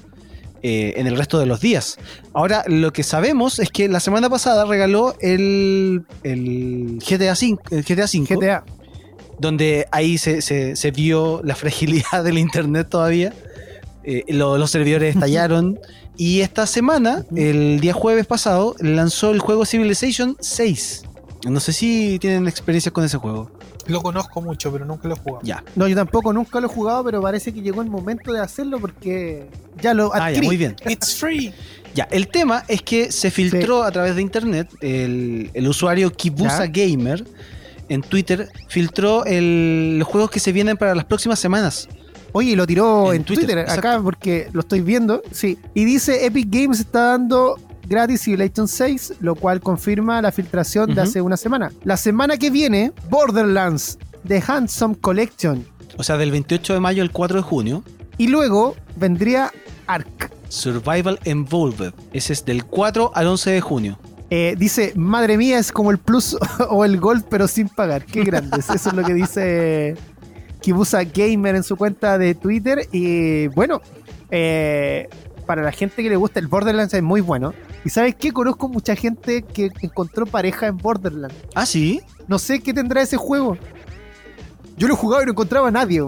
eh, en el resto de los días. Ahora, lo que sabemos es que la semana pasada regaló el, el GTA V. El GTA, 5, GTA. Donde ahí se, se, se, vio la fragilidad del internet todavía. Eh, lo, los servidores estallaron. y esta semana, el día jueves pasado, lanzó el juego Civilization 6. No sé si tienen experiencia con ese juego. Lo conozco mucho, pero nunca lo he jugado. Ya. No, yo tampoco nunca lo he jugado, pero parece que llegó el momento de hacerlo porque ya lo adquirí. Ah, ya, muy bien. It's free. Ya, el tema es que se filtró sí. a través de internet el, el usuario Kibusa ¿Ya? Gamer en Twitter filtró el, los juegos que se vienen para las próximas semanas. Oye, lo tiró en, en Twitter, Twitter acá porque lo estoy viendo. Sí. Y dice Epic Games está dando gratis Civilization 6, lo cual confirma la filtración uh -huh. de hace una semana. La semana que viene, Borderlands The Handsome Collection. O sea, del 28 de mayo al 4 de junio. Y luego vendría Ark. Survival Involved. Ese es del 4 al 11 de junio. Eh, dice, madre mía, es como el Plus o el Gold, pero sin pagar. Qué grandes. Eso es lo que dice Kibusa Gamer en su cuenta de Twitter. Y bueno, eh, para la gente que le gusta el Borderlands es muy bueno. ¿Y sabes qué? Conozco mucha gente que encontró pareja en Borderlands. ¿Ah, sí? No sé qué tendrá ese juego. Yo lo he jugado y no encontraba a nadie.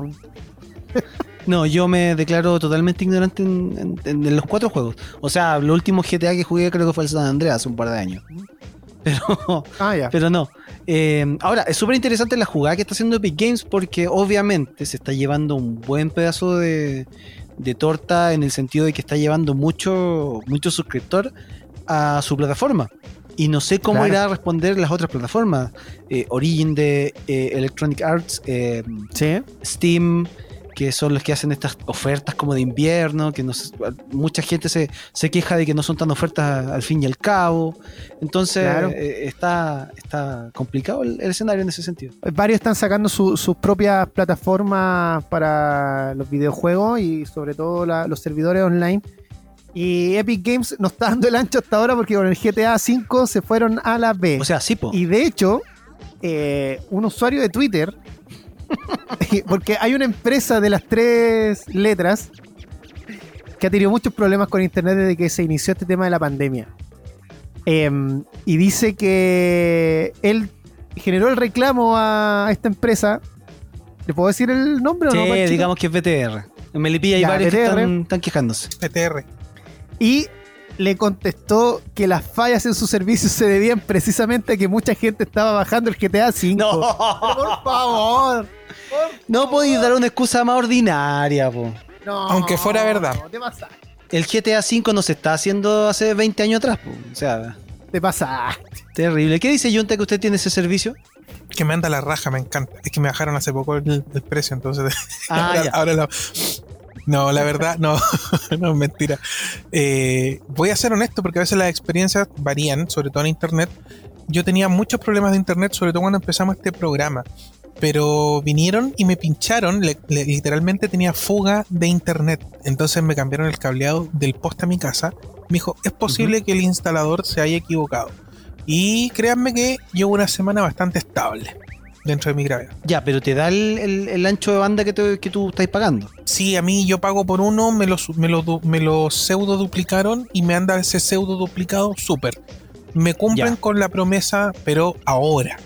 No, yo me declaro totalmente ignorante en, en, en, los cuatro juegos. O sea, lo último GTA que jugué creo que fue el San Andreas hace un par de años. Pero, ah, pero no. Eh, ahora, es súper interesante la jugada que está haciendo Epic Games porque obviamente se está llevando un buen pedazo de, torta en el sentido de que está llevando mucho, mucho suscriptor a su plataforma. Y no sé cómo irá a responder las otras plataformas. Eh, Origin de eh, Electronic Arts, Steam, que son los que hacen estas ofertas como de invierno, que mucha gente se, queja de que no son tan ofertas al fin y al cabo. Entonces eh, está, está complicado el, escenario en ese sentido. Varios están sacando sus propias plataformas para los videojuegos y sobre todo los servidores online. Y Epic Games no está dando el ancho hasta ahora porque con el GTA V se fueron a la B. O sea, sí, Y de hecho, eh, un usuario de Twitter Porque hay una empresa de las tres letras que ha tenido muchos problemas con Internet desde que se inició este tema de la pandemia. Em, y dice que él generó el reclamo a esta empresa. ¿Le puedo decir el nombre o no? Sí, digamos que es BTR. En Melipilla hay varios que están, quejándose. BTR. Y le contestó que las fallas en su servicio se debían precisamente a que mucha gente estaba bajando el GTA V. No. por favor. No podéis dar una excusa más ordinaria, po. No, Aunque fuera verdad. El GTA V no se está haciendo hace 20 años atrás, po. O sea. Te pasa. Terrible. ¿Qué dice Junta que usted tiene ese servicio? Que me anda la raja, me encanta. Es que me bajaron hace poco el, precio, entonces. Ah, ahora, lo, no, la verdad, no, no es mentira. Eh, voy a ser honesto porque a veces las experiencias varían, sobre todo en internet. Yo tenía muchos problemas de internet, sobre todo cuando empezamos este programa pero vinieron y me pincharon, literalmente tenía fuga de internet, entonces me cambiaron el cableado del poste a mi casa, me dijo, es posible que el instalador se haya equivocado. Y créanme que llevo una semana bastante estable dentro de mi gravedad. Ya, pero te da el, ancho de banda que, que tú estás pagando. Sí, a mí yo pago por uno, me lo, me lo, me lo pseudo duplicaron y me anda ese pseudo duplicado súper me cumplen con la promesa, pero ahora.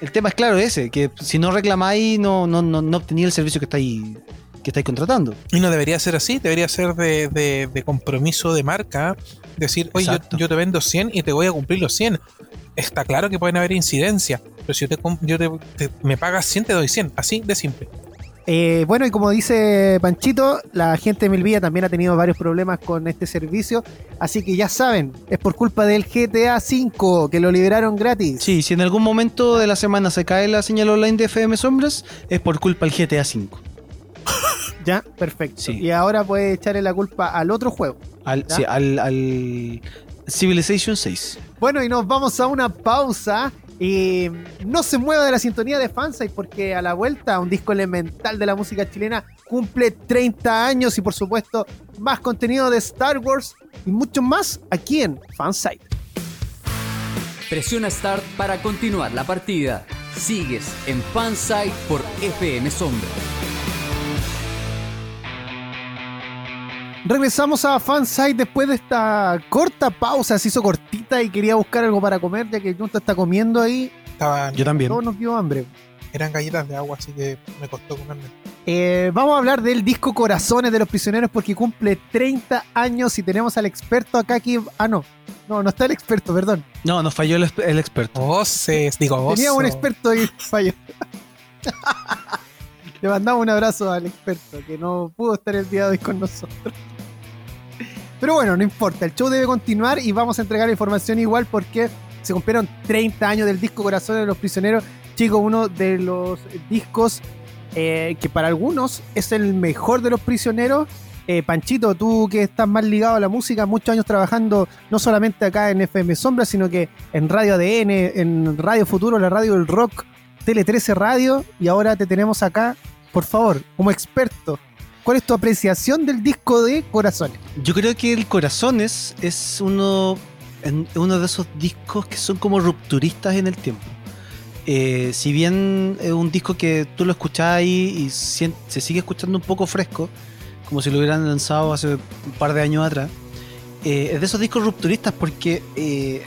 El tema es claro ese, que si no reclamáis, no, no, no, no obtenía el servicio que estáis que estáis contratando. Y no debería ser así, debería ser de, compromiso de marca. Decir, oye, yo, te vendo 100 y te voy a cumplir los 100. Está claro que pueden haber incidencias, pero si yo, te, me pagas 100, te doy 100. Así de simple. Eh, bueno, y como dice Panchito, la gente de Melvilla también ha tenido varios problemas con este servicio. Así que ya saben, es por culpa del GTA V que lo liberaron gratis. Sí, si en algún momento de la semana se cae la señal online de FM Sombras, es por culpa del GTA V. ya, perfecto. Y ahora puede echarle la culpa al otro juego. Al, sí, al, al Civilization 6. Bueno, y nos vamos a una pausa. Y no se mueva de la sintonía de Fansite porque a la vuelta un disco elemental de la música chilena cumple 30 años y por supuesto más contenido de Star Wars y mucho más aquí en Fansite. Presiona Start para continuar la partida. Sigues en Fansite por FM Sombra. Regresamos a Fansite después de esta corta pausa. Se hizo cortita y quería buscar algo para comer, ya que Junta está comiendo ahí. Yo también. Todos nos dio hambre. Eran galletas de agua, así que me costó comerme. Eh, vamos a hablar del disco Corazones de los Prisioneros porque cumple 30 años y tenemos al experto acá aquí. Ah, no. No, no está el experto, perdón. No, nos falló el, experto. Voces, digo voces. Tenía un experto y falló. Le mandamos un abrazo al experto que no pudo estar el día de hoy con nosotros. Pero bueno, no importa, el show debe continuar y vamos a entregar información igual porque se cumplieron 30 años del disco Corazones de los Prisioneros. Chicos, uno de los discos eh, que para algunos es el mejor de los prisioneros. Eh, Panchito, tú que estás más ligado a la música, muchos años trabajando no solamente acá en FM Sombra, sino que en Radio ADN, en Radio Futuro, la radio del rock, Tele 13 Radio, y ahora te tenemos acá, por favor, como experto ¿Cuál es tu apreciación del disco de Corazones? Yo creo que el Corazones es uno, uno de esos discos que son como rupturistas en el tiempo. Eh, si bien es un disco que tú lo escuchás y, se sigue escuchando un poco fresco, como si lo hubieran lanzado hace un par de años atrás, eh, es de esos discos rupturistas porque eh,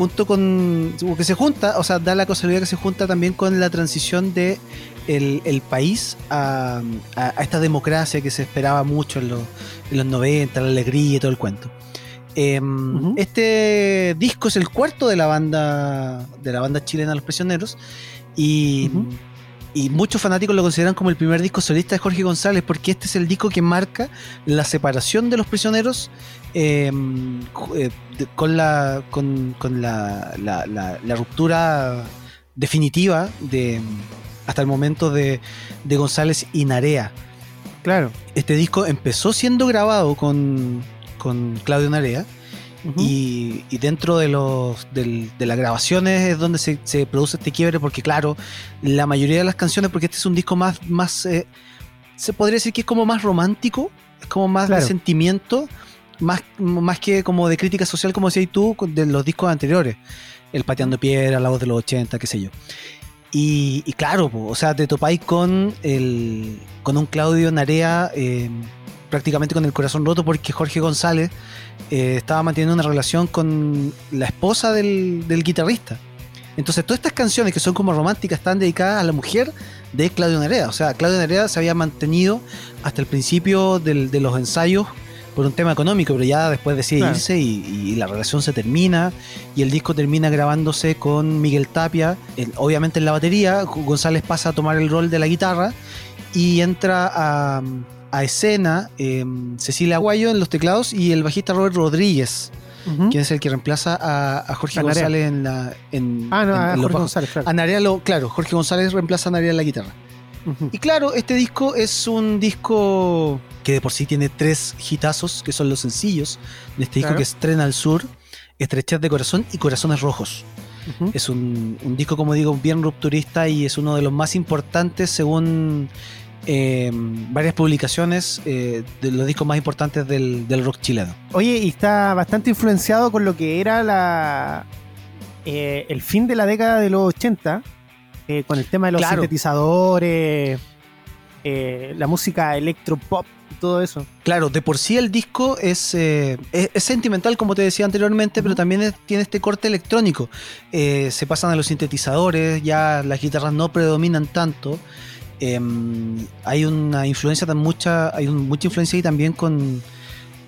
junto con. que se junta, o sea, da la casualidad que se junta también con la transición de el, país a, esta democracia que se esperaba mucho en los, en los 90, la alegría y todo el cuento. Em, este disco es el cuarto de la banda de la banda chilena Los Prisioneros y, y, muchos fanáticos lo consideran como el primer disco solista de Jorge González porque este es el disco que marca la separación de Los Prisioneros em, eh, con la con, la, la, ruptura definitiva de hasta el momento de, de González y Narea. Claro. Este disco empezó siendo grabado con, con Claudio Narea. y, dentro de los de las grabaciones es donde se, produce este quiebre porque claro la mayoría de las canciones porque este es un disco más más eh, se podría decir que es como más romántico es como más de sentimiento más, más que como de crítica social como decías tú de los discos anteriores el pateando piedra la voz de los 80 qué sé yo y, claro o sea te topáis con el con un Claudio Narea eh, prácticamente con el corazón roto porque Jorge González eh, estaba manteniendo una relación con la esposa del, guitarrista. Entonces todas estas canciones que son como románticas están dedicadas a la mujer de Claudio Nerea. O sea, Claudio Nerea se había mantenido hasta el principio de los ensayos por un tema económico, pero ya después decide irse y, la relación se termina y el disco termina grabándose con Miguel Tapia, obviamente en la batería, González pasa a tomar el rol de la guitarra y entra a, a escena em, Cecilia Aguayo en los teclados y el bajista Robert Rodríguez, quien es el que reemplaza a, Jorge González en la. En, ah, no, a Jorge González, claro. claro, Jorge González reemplaza a Narea en la guitarra. Y claro, este disco es un disco que de por sí tiene tres hitazos, que son los sencillos de este disco que es Tren al Sur, Estrechez de Corazón y Corazones Rojos. Es un, un, disco, como digo, bien rupturista y es uno de los más importantes según eh, varias publicaciones eh, de los discos más importantes del, rock chileno. Oye, y está bastante influenciado con lo que era la eh, el fin de la década de los 80, con el tema de los sintetizadores, la música electropop y todo eso. Claro, de por sí el disco es, es, sentimental, como te decía anteriormente, pero también tiene este corte electrónico. se pasan a los sintetizadores, ya las guitarras no predominan tanto. Em, hay una influencia tan mucha, hay mucha influencia ahí también con,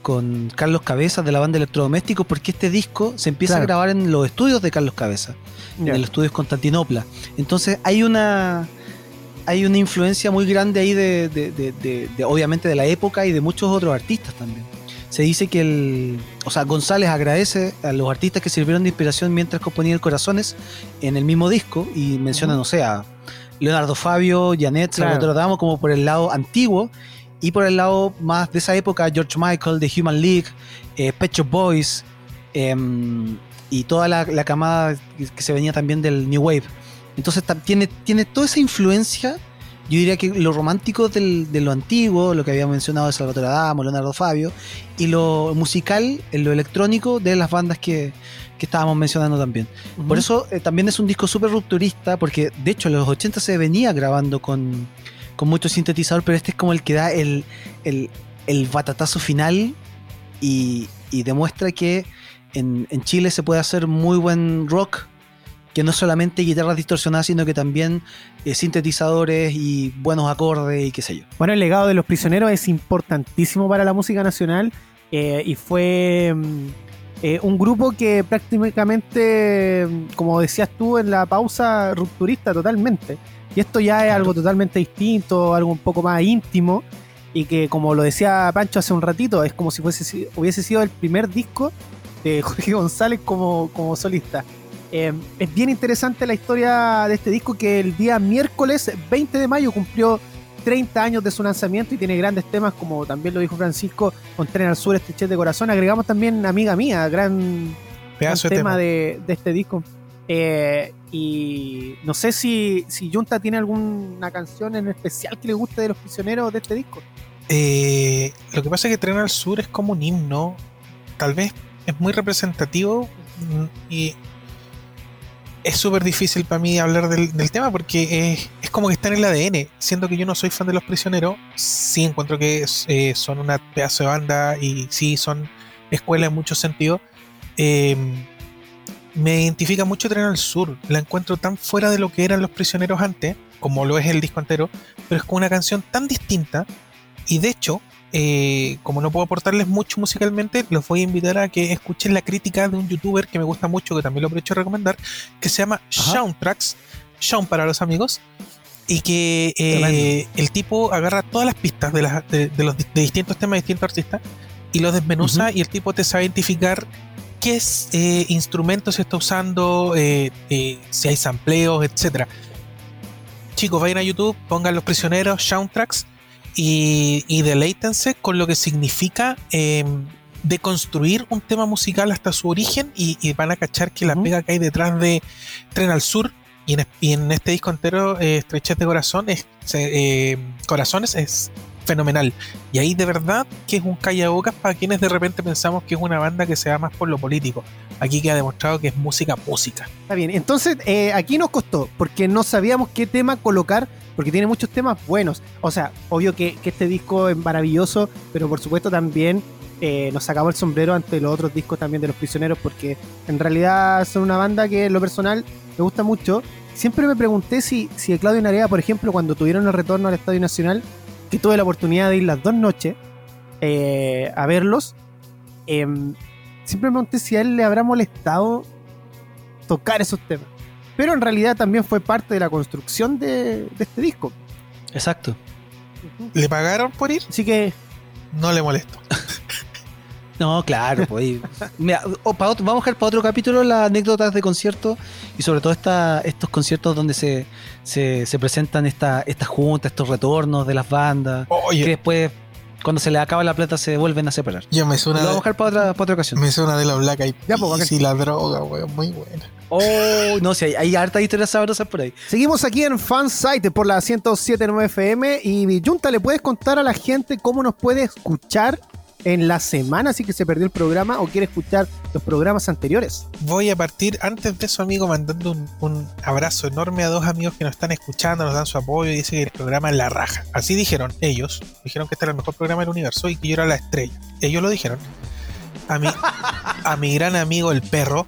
con Carlos Cabeza de la banda Electrodomésticos, porque este disco se empieza a grabar en los estudios de Carlos Cabeza, en el estudio Constantinopla. Entonces hay una hay una influencia muy grande ahí de, obviamente de la época y de muchos otros artistas también. Se dice que el, o sea, González agradece a los artistas que sirvieron de inspiración mientras componían Corazones en el mismo disco y menciona, no sé, a Leonardo Fabio, Janet, Salvatore Damo, como por el lado antiguo y por el lado más de esa época, George Michael, The Human League, eh, Pet Boys em, y toda la, camada que se venía también del New Wave. Entonces tiene, tiene toda esa influencia. Yo diría que lo romántico de lo antiguo, lo que había mencionado de Salvatore Adamo, Leonardo Fabio, y lo musical, lo electrónico de las bandas que, que estábamos mencionando también. Por eso eh, también es un disco súper rupturista, porque de hecho en los 80 se venía grabando con, con mucho sintetizador, pero este es como el que da el, el, el batatazo final y, y demuestra que en, en, Chile se puede hacer muy buen rock, que no solamente guitarras distorsionadas, sino que también eh, sintetizadores y buenos acordes y qué sé yo. Bueno, el legado de los prisioneros es importantísimo para la música nacional eh, y fue... Mm, eh, un grupo que prácticamente, como decías tú en la pausa, rupturista totalmente. Y esto ya es algo totalmente distinto, algo un poco más íntimo. Y que, como lo decía Pancho hace un ratito, es como si fuese, hubiese sido el primer disco de Jorge González como, como solista. Eh, es bien interesante la historia de este disco que el día miércoles 20 de mayo cumplió 30 años de su lanzamiento y tiene grandes temas, como también lo dijo Francisco, con Tren al Sur, este de corazón. Agregamos también Amiga Mía, gran, tema, De, este disco. Eh, y no sé si, si Junta tiene alguna canción en especial que le guste de los prisioneros de este disco. Eh, lo que pasa es que Tren al Sur es como un himno, tal vez es muy representativo y es súper difícil para mí hablar del, tema porque es, como que está en el ADN. Siendo que yo no soy fan de Los Prisioneros, sí encuentro que eh, son una pedazo de banda y sí son escuela en muchos sentidos. Em, me identifica mucho Tren al Sur. La encuentro tan fuera de lo que eran Los Prisioneros antes, como lo es el disco entero, pero es con una canción tan distinta. Y de hecho, eh, como no puedo aportarles mucho musicalmente, los voy a invitar a que escuchen la crítica de un youtuber que me gusta mucho, que también lo aprovecho a recomendar, que se llama Soundtracks, Sean para los amigos, y que eh, el tipo agarra todas las pistas de, los de distintos temas de distintos artistas y los desmenuza y el tipo te sabe identificar qué eh, instrumentos se está usando, eh, si hay sampleos, etcétera. Chicos, vayan a YouTube, pongan los prisioneros, soundtracks y, y deleítense con lo que significa em, deconstruir un tema musical hasta su origen y, van a cachar que la pega que hay detrás de Tren al Sur y en, este disco entero, eh, Estrechez de Corazón, es, eh, Corazones es fenomenal. Y ahí de verdad que es un callabocas para quienes de repente pensamos que es una banda que se va más por lo político. Aquí que ha demostrado que es música, música. Está bien, entonces eh, aquí nos costó, porque no sabíamos qué tema colocar, porque tiene muchos temas buenos. O sea, obvio que, este disco es maravilloso, pero por supuesto también eh, nos sacamos el sombrero ante los otros discos también de Los Prisioneros, porque en realidad son una banda que en lo personal me gusta mucho. Siempre me pregunté si, si Claudio Narea, por ejemplo, cuando tuvieron el retorno al Estadio Nacional, que tuve la oportunidad de ir las dos noches eh, a verlos, em, siempre me pregunté si a él le habrá molestado tocar esos temas. Pero en realidad también fue parte de la construcción de, este disco. Exacto. ¿Le pagaron por ir? Así que. No le molesto. No, claro, pues. Mira, vamos a dejar para otro capítulo las anécdotas de conciertos y sobre todo esta, estos conciertos donde se, se, presentan esta, estas juntas, estos retornos de las bandas. Que después, cuando se les acaba la plata, se vuelven a separar. Yo me suena. Lo vamos a dejar para otra, para otra ocasión. Me suena de la Black Eyed ya, pues, y la droga, weón, muy buena. Oh, no sé, hay, hay hartas historias sabrosas por ahí. Seguimos aquí en Fansite por la 107.9 FM y Junta, ¿le puedes contar a la gente cómo nos puede escuchar en la semana, si que se perdió el programa o quiere escuchar los programas anteriores. Voy a partir antes de eso, amigo, mandando un, abrazo enorme a dos amigos que nos están escuchando, nos dan su apoyo y dicen que el programa es la raja. Así dijeron ellos, dijeron que este era el mejor programa del universo y que yo era la estrella. Ellos lo dijeron. A mi, a mi gran amigo el perro,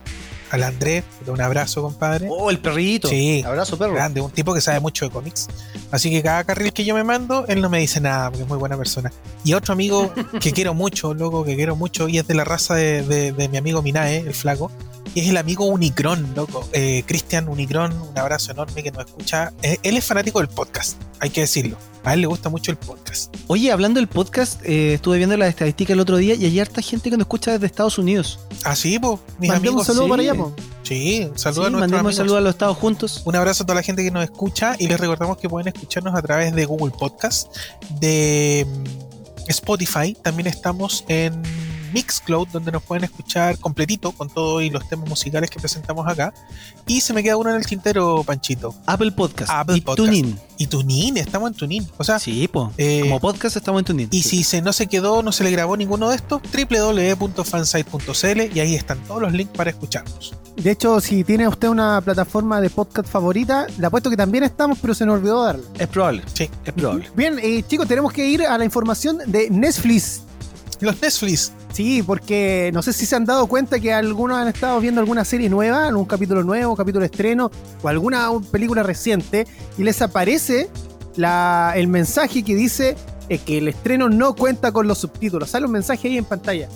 al Andrés, un abrazo, compadre. Oh, el perrito. Sí. Abrazo, perro. Grande, un tipo que sabe mucho de cómics. Así que cada carril que yo me mando, él no me dice nada, porque es muy buena persona. Y otro amigo que quiero mucho, loco, que quiero mucho, y es de la raza de, mi amigo Minae, el flaco, y es el amigo Unicron, loco. Eh, Cristian Unicron, un abrazo enorme que nos escucha. Eh, él es fanático del podcast, hay que decirlo. A él le gusta mucho el podcast. Oye, hablando del podcast, eh, estuve viendo la estadística el otro día y hay harta gente que nos escucha desde Estados Unidos. Ah, sí, pues. Mis amigos. Un saludo para allá, po. Sí, un saludo a Mandemos un saludo a los Estados juntos. Un abrazo a toda la gente que nos escucha y les recordamos que pueden escucharnos a través de Google Podcast, de mm, Spotify. También estamos en Mixcloud, donde nos pueden escuchar completito con todo y los temas musicales que presentamos acá. Y se me queda uno en el tintero, Panchito. Apple Podcast. Apple y Podcast. TuneIn. Y TuneIn, estamos en TuneIn. O sea, sí, eh, como podcast estamos en TuneIn. Y si se, no se quedó, no se le grabó ninguno de estos, www.fansite.cl y ahí están todos los links para escucharnos. De hecho, si tiene usted una plataforma de podcast favorita, le apuesto que también estamos, pero se nos olvidó darle. Es probable. Sí, es probable. Bien, eh, chicos, tenemos que ir a la información de Netflix. Los Netflix. Sí, porque no sé si se han dado cuenta que algunos han estado viendo alguna serie nueva, algún capítulo nuevo, capítulo estreno o alguna película reciente y les aparece la, el mensaje que dice eh, que el estreno no cuenta con los subtítulos. Sale un mensaje ahí en pantalla.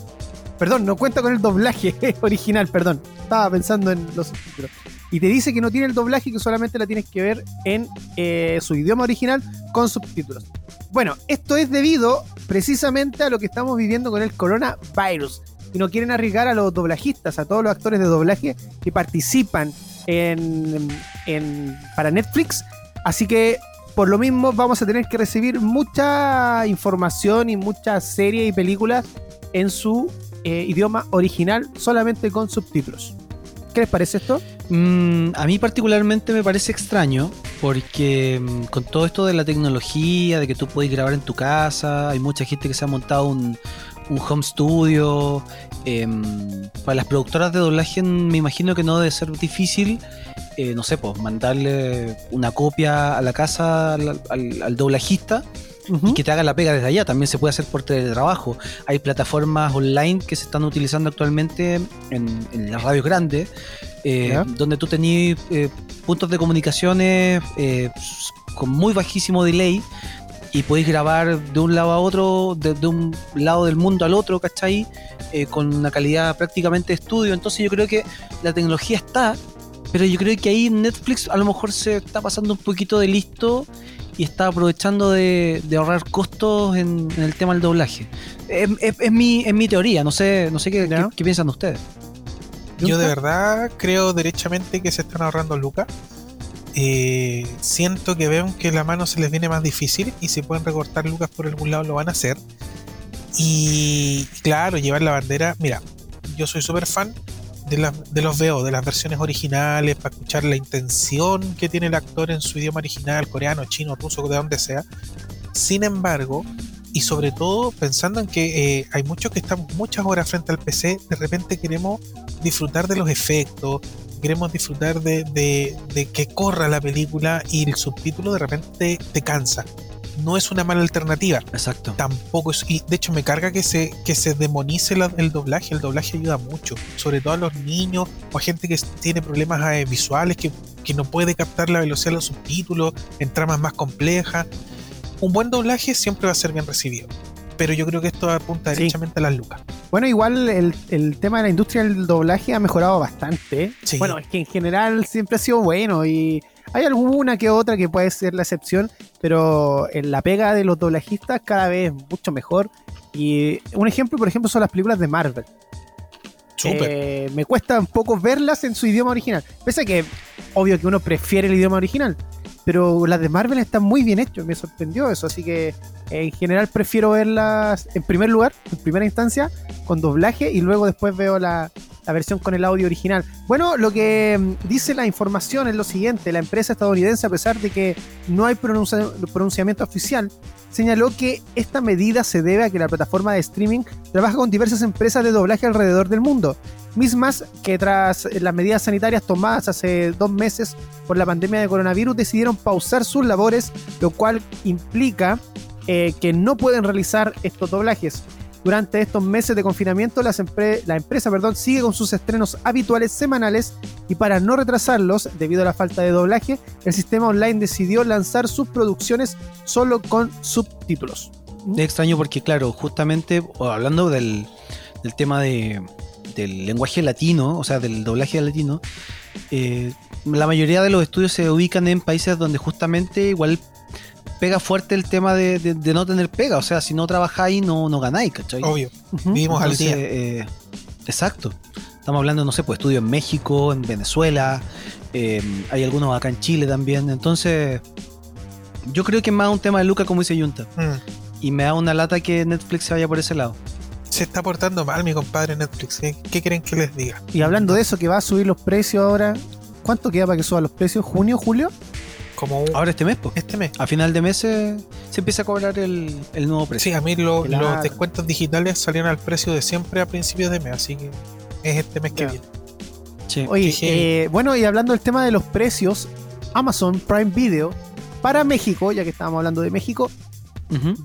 Perdón, no cuenta con el doblaje original, perdón. Estaba pensando en los subtítulos. Y te dice que no tiene el doblaje, que solamente la tienes que ver en eh, su idioma original con subtítulos. Bueno, esto es debido precisamente a lo que estamos viviendo con el coronavirus. Y no quieren arriesgar a los doblajistas, a todos los actores de doblaje que participan en, para Netflix. Así que por lo mismo vamos a tener que recibir mucha información y muchas series y películas en su eh, idioma original solamente con subtítulos. ¿Qué les parece esto? Mm, a mí particularmente me parece extraño porque mm, con todo esto de la tecnología, de que tú puedes grabar en tu casa, hay mucha gente que se ha montado un, home studio. Em, para las productoras de doblaje me imagino que no debe ser difícil, eh, no sé, pues mandarle una copia a la casa al, doblajista. Y que te haga la pega desde allá, también se puede hacer por teletrabajo. Hay plataformas online que se están utilizando actualmente en, en las radios grandes, eh, donde tú tenías eh, puntos de comunicaciones eh, con muy bajísimo delay y podéis grabar de un lado a otro, de, un lado del mundo al otro, ¿cachai? Eh, con una calidad prácticamente de estudio. Entonces yo creo que la tecnología está, pero yo creo que ahí Netflix a lo mejor se está pasando un poquito de listo y está aprovechando de, ahorrar costos en, el tema del doblaje. Es, mi, mi teoría, no sé, no sé qué, qué, piensan ustedes. Yo de verdad creo derechamente que se están ahorrando lucas. Eh, siento que ven que la mano se les viene más difícil y si pueden recortar lucas por algún lado lo van a hacer. Y claro, llevar la bandera. Mira, yo soy súper fan de, de los VO, de las versiones originales, para escuchar la intención que tiene el actor en su idioma original, coreano, chino, ruso, de donde sea. Sin embargo, y sobre todo pensando en que eh, hay muchos que estamos muchas horas frente al PC, de repente queremos disfrutar de los efectos, queremos disfrutar de, de que corra la película y el subtítulo de repente te cansa no es una mala alternativa. Exacto. Tampoco es. Y de hecho, me carga que se, que se demonice el doblaje. El doblaje ayuda mucho, sobre todo a los niños o a gente que tiene problemas eh, visuales, que, no puede captar la velocidad de los subtítulos en tramas más complejas. Un buen doblaje siempre va a ser bien recibido. Pero yo creo que esto apunta derechamente a las lucas. Bueno, igual el, tema de la industria del doblaje ha mejorado bastante. Bueno, es que en general siempre ha sido bueno y hay alguna que otra que puede ser la excepción, pero en la pega de los doblajistas cada vez es mucho mejor. Y un ejemplo, por ejemplo, son las películas de Marvel. Eh, me cuesta un poco verlas en su idioma original. Pese a que, obvio que uno prefiere el idioma original, pero las de Marvel están muy bien hechas, me sorprendió eso, así que en general prefiero verlas en primer lugar, en primera instancia, con doblaje y luego después veo la, la versión con el audio original. Bueno, lo que mm, dice la información es lo siguiente, la empresa estadounidense, a pesar de que no hay pronunciamiento oficial, señaló que esta medida se debe a que la plataforma de streaming trabaja con diversas empresas de doblaje alrededor del mundo, mismas que tras las medidas sanitarias tomadas hace dos meses por la pandemia de coronavirus decidieron pausar sus labores, lo cual implica eh, que no pueden realizar estos doblajes. Durante estos meses de confinamiento, la empresa perdón, sigue con sus estrenos habituales semanales y para no retrasarlos, debido a la falta de doblaje, el sistema online decidió lanzar sus producciones solo con subtítulos. Es extraño porque, claro, justamente hablando del, tema de, del lenguaje latino, o sea, del doblaje latino, eh, la mayoría de los estudios se ubican en países donde justamente igual pega fuerte el tema de, no tener pega. O sea, si no trabajáis, no, no ganáis, ¿cachai? Obvio. Vivimos al día. Eh, exacto. Estamos hablando, no sé, pues estudios en México, en Venezuela, eh, hay algunos acá en Chile también. Entonces, yo creo que es más un tema de Luca, como dice Junta. Mm. Y me da una lata que Netflix se vaya por ese lado. Se está portando mal mi compadre Netflix. ¿eh? ¿Qué creen que les diga? Y hablando de eso, que va a subir los precios ahora. ¿Cuánto queda para que suba los precios? ¿Junio, julio? Ahora este mes, pues. Este mes. A final de mes se, empieza a cobrar el, nuevo precio. Sí, a mí los descuentos digitales salieron al precio de siempre a principios de mes, así que es este mes que viene. Oye, eh, bueno, y hablando del tema de los precios, Amazon Prime Video para México, ya que estábamos hablando de México,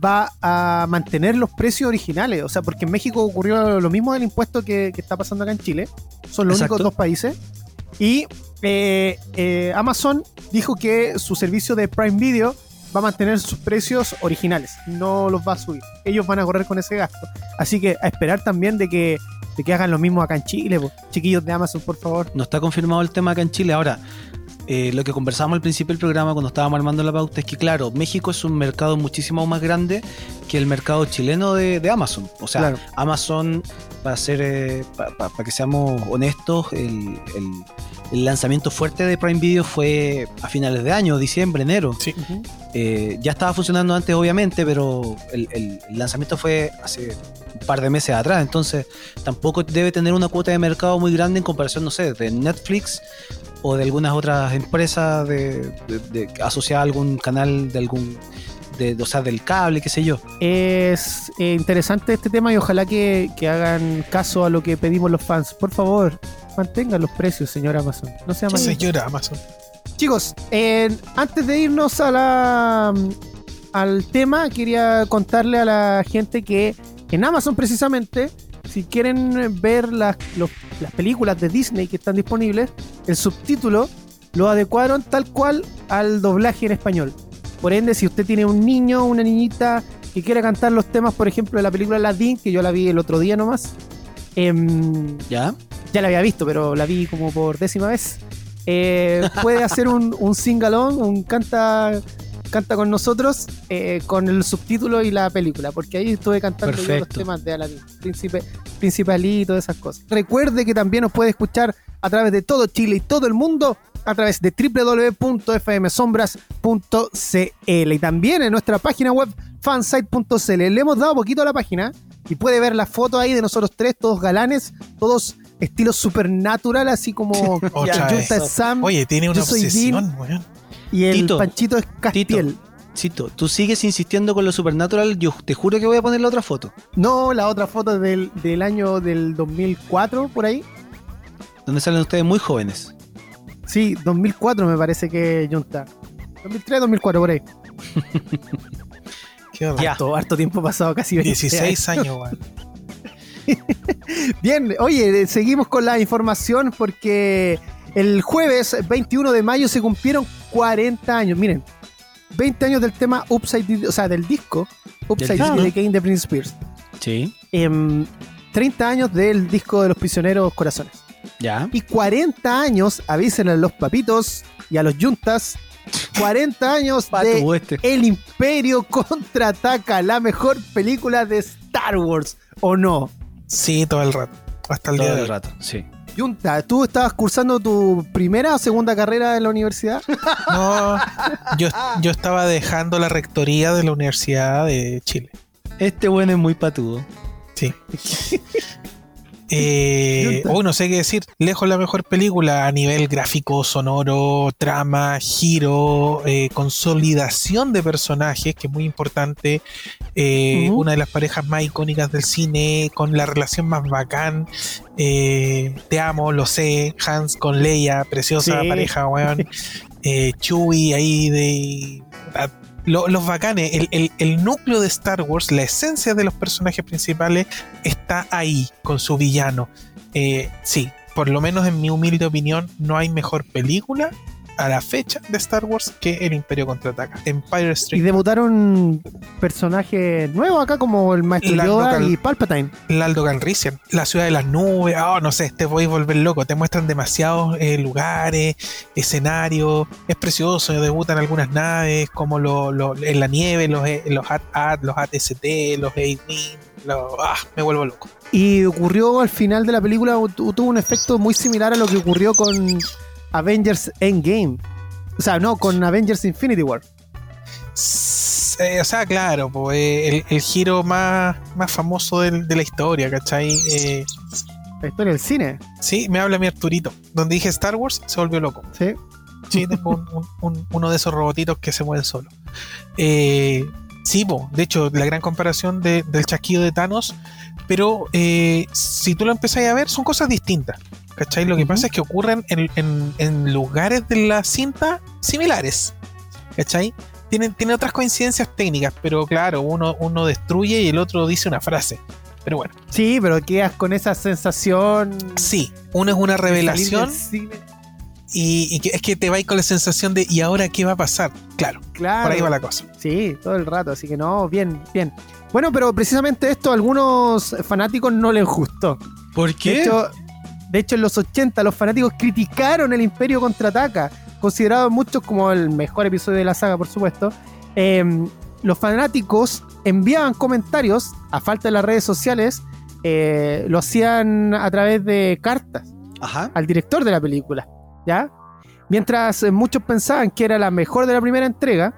va a mantener los precios originales. O sea, porque en México ocurrió lo mismo del impuesto que, está pasando acá en Chile. Son los únicos dos países. Y eh, eh, Amazon dijo que su servicio de Prime Video va a mantener sus precios originales, no los va a subir. Ellos van a correr con ese gasto. Así que a esperar también de que, de que hagan lo mismo acá en Chile, chiquillos de Amazon, por favor. No está confirmado el tema acá en Chile. Ahora, eh, lo que conversamos al principio del programa cuando estábamos armando la pauta es que, claro, México es un mercado muchísimo más grande que el mercado chileno de, Amazon. O sea, Amazon, para, ser, para que seamos honestos, el el lanzamiento fuerte de Prime Video fue a finales de año, diciembre, enero. Sí. Eh, ya estaba funcionando antes, obviamente, pero el, lanzamiento fue hace un par de meses atrás. Entonces, tampoco debe tener una cuota de mercado muy grande en comparación, no sé, de Netflix o de algunas otras empresas de, asociadas a algún canal de algún de, o sea, del cable, qué sé yo. Es eh, interesante este tema y ojalá que, que, hagan caso a lo que pedimos los fans. Por favor, mantengan los precios, señor Amazon. No sea Señora Amazon. Chicos, antes de irnos a la, al tema, quería contarle a la gente que en Amazon precisamente, si quieren ver las, las películas de Disney que están disponibles, el subtítulo lo adecuaron tal cual al doblaje en español. Por ende, si usted tiene un niño una niñita que quiera cantar los temas, por ejemplo, de la película Aladdin, que yo la vi el otro día nomás. Em, ¿Ya? Ya la había visto, pero la vi como por décima vez. Eh, puede hacer un, un sing-along, un canta canta con nosotros eh, con el subtítulo y la película, porque ahí estuve cantando los temas de Aladdin, Príncipe, Principalito, esas cosas. Recuerde que también nos puede escuchar a través de todo Chile y todo el mundo a través de www.fmsombras.cl y también en nuestra página web fansite.cl. Le hemos dado poquito a la página y puede ver la foto ahí de nosotros tres, todos galanes, todos estilo supernatural, así como Sam. Oye, tiene una obsesión, y el Panchito es Castiel. Tito, tú sigues insistiendo con lo supernatural. Yo te juro que voy a poner la otra foto. No, la otra foto del, del año del 2004, por ahí. Donde salen ustedes muy jóvenes. Sí, 2004 me parece que Junta. 2003, 2004, por ahí. Qué harto, harto tiempo pasado, casi 16 años, weón. Bien, oye, seguimos con la información porque el jueves 21 de mayo se cumplieron 40 años. Miren, 20 años del tema Upside, o sea, del disco Upside Down de Kane de Prince Spears. Sí. 30 em, años del disco de los prisioneros corazones. Ya. Y 40 años, avísenle a los papitos y a los yuntas. 40 años de este. El Imperio contraataca, la mejor película de Star Wars, ¿o no? Sí, todo el rato. Hasta el día del rato, sí. Yunta, ¿tú estabas cursando tu primera o segunda carrera en la universidad? No, yo, yo estaba dejando la rectoría de la Universidad de Chile. Este bueno es muy patudo. Sí. Eh, no sé qué decir. Lejos la mejor película a nivel gráfico, sonoro, trama, giro, eh, consolidación de personajes, que es muy importante. Eh, una de las parejas más icónicas del cine, con la relación más bacán. te amo, lo sé. Hans con Leia, preciosa pareja, weón. Chewie ahí de los bacanes, el, núcleo de Star Wars, la esencia de los personajes principales está ahí con su villano. Eh, sí, por lo menos en mi humilde opinión, no hay mejor película a la fecha de Star Wars que el Imperio contraataca. Empire Street. Y debutaron personajes nuevos acá como el Maestro Yoda y Palpatine. Laldo Calrissian, la ciudad de las nubes. Oh, no sé, te voy a volver loco. Te muestran demasiados eh, lugares, escenarios. Es precioso. Debutan algunas naves como lo, en la nieve, los, eh, los, AT, los ATST, los a ah, me vuelvo loco. Y ocurrió al final de la película, tuvo un efecto muy similar a lo que ocurrió con Avengers Endgame. O sea, no, con Avengers Infinity War. Eh, o sea, claro, pues, el, giro más, más famoso de la historia, ¿cachai? Eh, la historia del cine. Sí, me habla mi Arturito. Donde dije Star Wars, se volvió loco. Sí. Sí, tengo uno de esos robotitos que se mueven solo. Sí, de hecho, la gran comparación del chasquido de Thanos, pero si tú lo empezás a ver, son cosas distintas. ¿Cachai? Lo que pasa es que ocurren en, lugares de la cinta similares. ¿Cachai? Tienen, tiene otras coincidencias técnicas, pero claro, uno, uno destruye y el otro dice una frase. Pero bueno. Sí, pero quedas con esa sensación. Sí, uno es una revelación. Y, es que te va con la sensación de ¿y ahora qué va a pasar? Claro, claro. Por ahí va la cosa. Sí, todo el rato, así que no, bien, bien. Bueno, pero precisamente esto a algunos fanáticos no les gustó. ¿Por qué? De hecho, en los 80 los fanáticos criticaron el Imperio Contraataca, considerado muchos como el mejor episodio de la saga, por supuesto. Em, los fanáticos enviaban comentarios, a falta de las redes sociales, eh, lo hacían a través de cartas al director de la película, ¿ya? Mientras muchos pensaban que era la mejor de la primera entrega,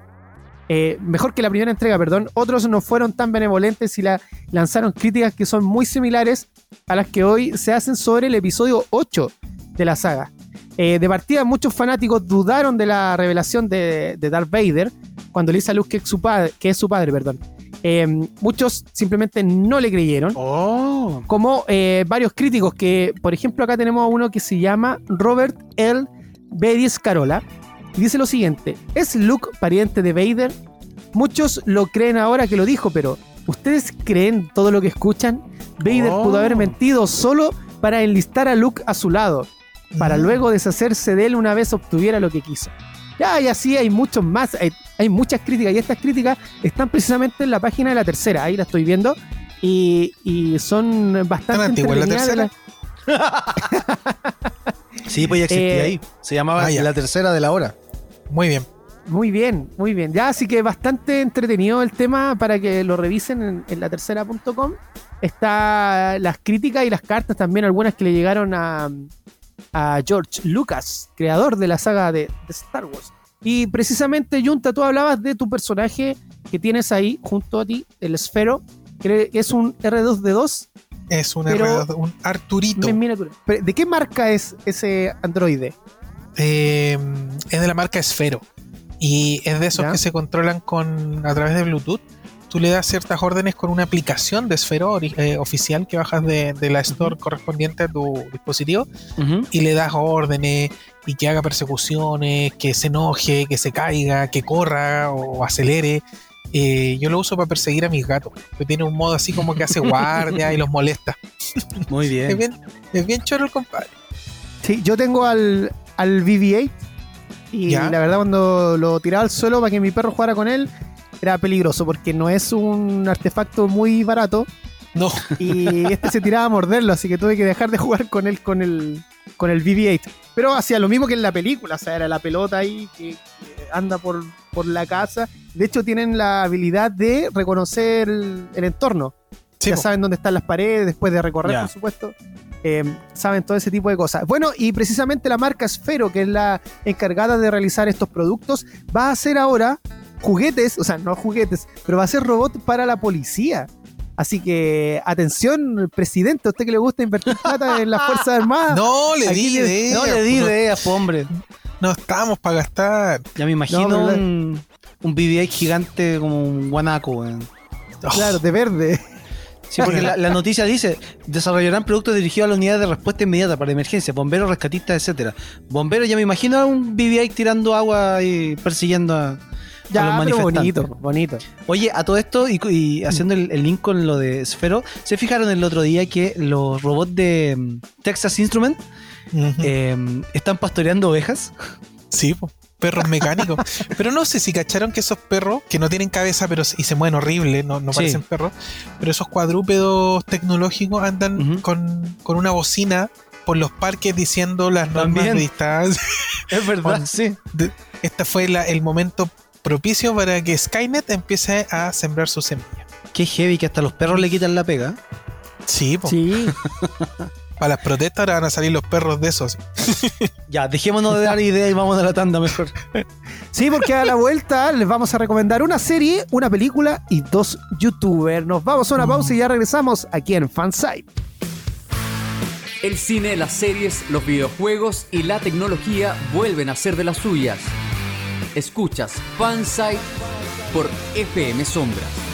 eh, mejor que la primera entrega, perdón, otros no fueron tan benevolentes y la lanzaron críticas que son muy similares a las que hoy se hacen sobre el episodio 8 de la saga. Eh, de partida, muchos fanáticos dudaron de la revelación de, Darth Vader cuando le dice a Luke que es su padre, que es su padre perdón. Eh, muchos simplemente no le creyeron. Oh. Como varios críticos que, por ejemplo, acá tenemos a uno que se llama Robert L. Bedis Carola, dice lo siguiente: ¿Es Luke pariente de Vader? Muchos lo creen ahora que lo dijo, pero ¿ustedes creen todo lo que escuchan? Vader oh. pudo haber mentido solo para enlistar a Luke a su lado, para mm. luego deshacerse de él una vez obtuviera lo que quiso. Ya, y así hay muchos más. hay muchas críticas y estas críticas están precisamente en la página de la tercera, ahí la estoy viendo. Y, son bastante ¿Tan la tercera? sí, pues ya existía eh, ahí. Se llamaba ah, la tercera de la hora. Muy bien. Muy bien, muy bien. Ya, así que bastante entretenido el tema para que lo revisen en, la tercera.com. Está las críticas y las cartas también, algunas que le llegaron a, George Lucas, creador de la saga de, Star Wars. Y precisamente, Junta, tú hablabas de tu personaje que tienes ahí junto a ti, el Esfero, que es un R2D2. Es un R2, un Arturito. ¿De qué marca es ese androide? Eh, es de la marca Esfero. Y es de esos que se controlan con a través de Bluetooth. Tú le das ciertas órdenes con una aplicación de Esfero eh, oficial que bajas de, la store correspondiente a tu dispositivo y le das órdenes y que haga persecuciones, que se enoje, que se caiga, que corra o acelere. Eh, yo lo uso para perseguir a mis gatos, que tiene un modo así como que hace guardia y los molesta. Muy bien. es bien. Es bien choro el compadre. Sí, yo tengo al, al BB-8 y la verdad, cuando lo tiraba al suelo para que mi perro jugara con él, era peligroso porque no es un artefacto muy barato. No. Y este se tiraba a morderlo, así que tuve que dejar de jugar con él con el, con el BB-8. Pero hacía lo mismo que en la película, o sea, era la pelota ahí que, anda por, por, la casa. De hecho, tienen la habilidad de reconocer el, entorno. Ya saben dónde están las paredes, después de recorrer, por supuesto. Eh, saben todo ese tipo de cosas. Bueno, y precisamente la marca Sfero, que es la encargada de realizar estos productos, va a hacer ahora juguetes, o sea, no juguetes, pero va a ser robot para la policía. Así que, atención, presidente, a usted que le gusta invertir plata en las Fuerzas Armadas. No le di ideas. No le di ideas, hombre. No estamos para gastar. Ya me imagino un, un BB-8 gigante como un guanaco, Claro, de verde. Sí, porque la, noticia dice, desarrollarán productos dirigidos a las unidades de respuesta inmediata para emergencia, bomberos, rescatistas, etcétera. Bomberos, ya me imagino a un BB-8 tirando agua y persiguiendo a, los manifestantes. bonito, bonito. Oye, a todo esto y, haciendo el, link con lo de Sfero, ¿se fijaron el otro día que los robots de mm, Texas Instrument em, están pastoreando ovejas? Sí, pues perros mecánicos. pero no sé si cacharon que esos perros, que no tienen cabeza pero y se mueven horrible, no, no parecen perros, pero esos cuadrúpedos tecnológicos andan con, una bocina por los parques diciendo las normas de distancia. Es verdad, sí. este fue el momento propicio para que Skynet empiece a sembrar su semilla. Qué heavy que hasta los perros le quitan la pega. Sí, pues. Sí. Para las protestas ahora van a salir los perros de esos. ya, dejémonos de dar ideas y vamos a la tanda mejor. Sí, porque a la vuelta les vamos a recomendar una serie, una película y dos youtubers. Nos vamos a una pausa y ya regresamos aquí en Fansite. El cine, las series, los videojuegos y la tecnología vuelven a ser de las suyas. Escuchas Fansite por FM Sombras.